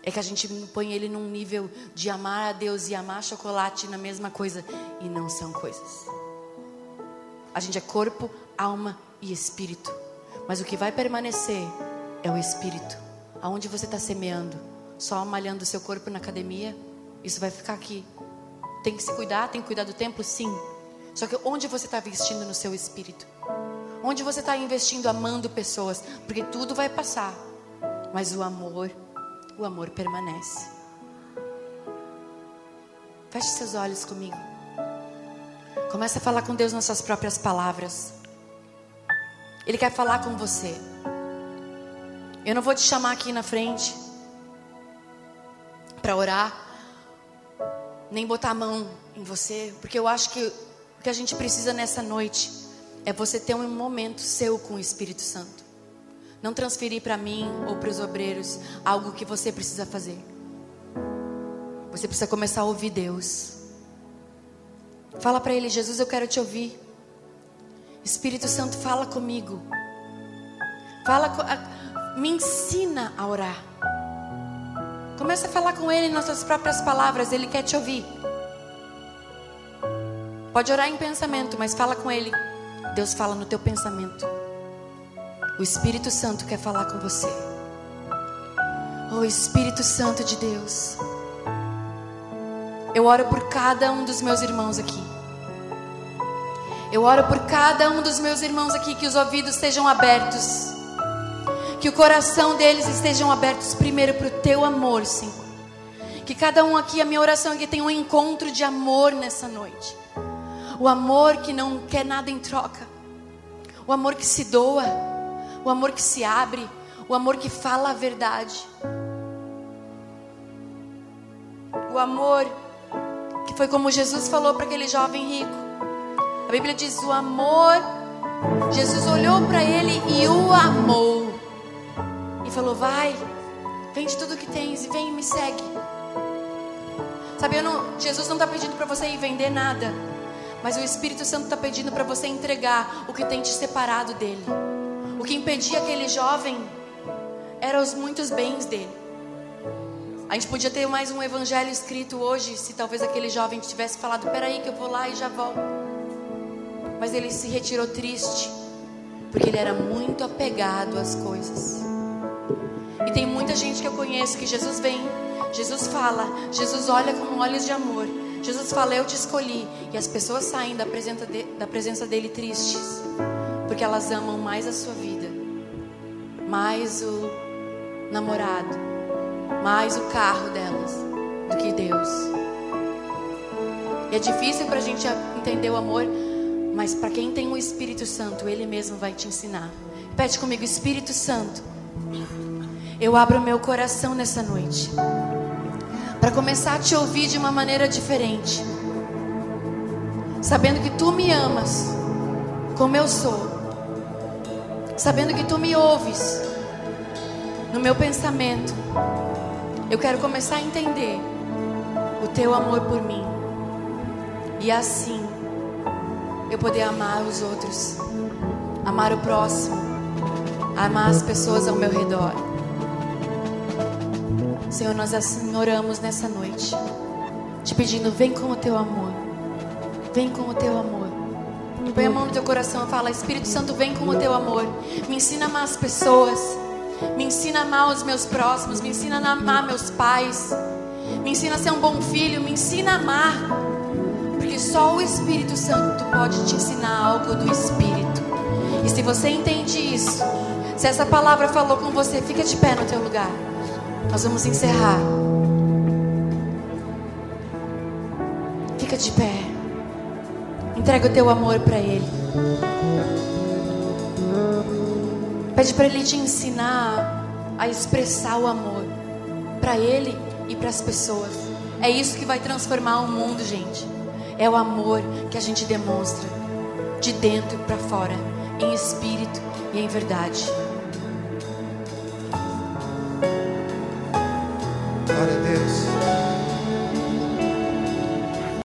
É que a gente põe ele num nível de amar a Deus e amar chocolate na mesma coisa. E não são coisas. A gente é corpo, alma e espírito. Mas o que vai permanecer é o espírito. Aonde você está semeando? Só malhando seu corpo na academia? Isso vai ficar aqui. Tem que se cuidar, tem que cuidar do templo? Sim. Só que onde você está investindo no seu espírito? Onde você está investindo amando pessoas? Porque tudo vai passar. Mas o amor, o amor permanece. Feche seus olhos comigo. Comece a falar com Deus nas suas próprias palavras. Ele quer falar com você. Eu não vou te chamar aqui na frente para orar, nem botar a mão em você, porque eu acho que o que a gente precisa nessa noite é você ter um momento seu com o Espírito Santo. Não transferir para mim ou para os obreiros algo que você precisa fazer. Você precisa começar a ouvir Deus. Fala para ele, Jesus, eu quero te ouvir. Espírito Santo, fala comigo. Fala, me ensina a orar. Começa a falar com ele nas suas próprias palavras, ele quer te ouvir. Pode orar em pensamento, mas fala com ele. Deus fala no teu pensamento. O Espírito Santo quer falar com você. Oh Espírito Santo de Deus. Eu oro por cada um dos meus irmãos aqui. Eu oro por cada um dos meus irmãos aqui que os ouvidos sejam abertos. Que o coração deles estejam abertos primeiro para o teu amor, Senhor. Que cada um aqui, a minha oração é que tenha um encontro de amor nessa noite. O amor que não quer nada em troca. O amor que se doa. O amor que se abre. O amor que fala a verdade. O amor que foi como Jesus falou para aquele jovem rico. A Bíblia diz: o amor. Jesus olhou para ele e o amou. E falou: Vai, vende tudo que tens e vem e me segue. Sabe, não, Jesus não está pedindo para você ir vender nada. Mas o Espírito Santo está pedindo para você entregar o que tem te separado dele. O que impedia aquele jovem eram os muitos bens dele. A gente podia ter mais um evangelho escrito hoje, se talvez aquele jovem tivesse falado: Peraí, que eu vou lá e já volto. Mas ele se retirou triste, porque ele era muito apegado às coisas. E tem muita gente que eu conheço que Jesus vem, Jesus fala, Jesus olha com olhos de amor. Jesus fala: Eu te escolhi. E as pessoas saem da presença, de, da presença dele tristes, porque elas amam mais a sua vida, mais o namorado mais o carro delas do que Deus. E é difícil para a gente entender o amor, mas para quem tem o Espírito Santo, Ele mesmo vai te ensinar. Pede comigo, Espírito Santo, eu abro meu coração nessa noite para começar a te ouvir de uma maneira diferente, sabendo que Tu me amas como eu sou, sabendo que Tu me ouves no meu pensamento eu quero começar a entender o teu amor por mim. E assim eu poder amar os outros, amar o próximo, amar as pessoas ao meu redor. Senhor, nós assim oramos nessa noite, te pedindo, vem com o teu amor, Vem com o teu amor. Põe a mão no teu coração e fala: Espírito Santo, vem com o teu amor. Me ensina a amar as pessoas. Me ensina a amar os meus próximos. Me ensina a amar meus pais. Me ensina a ser um bom filho. Me ensina a amar. Porque só o Espírito Santo pode te ensinar algo do Espírito. E se você entende isso, se essa palavra falou com você, fica de pé no teu lugar. Nós vamos encerrar. Fica de pé. Entrega o teu amor para Ele. Pede para Ele te ensinar a expressar o amor para Ele e para as pessoas. É isso que vai transformar o mundo, gente. É o amor que a gente demonstra de dentro para fora, em espírito e em verdade.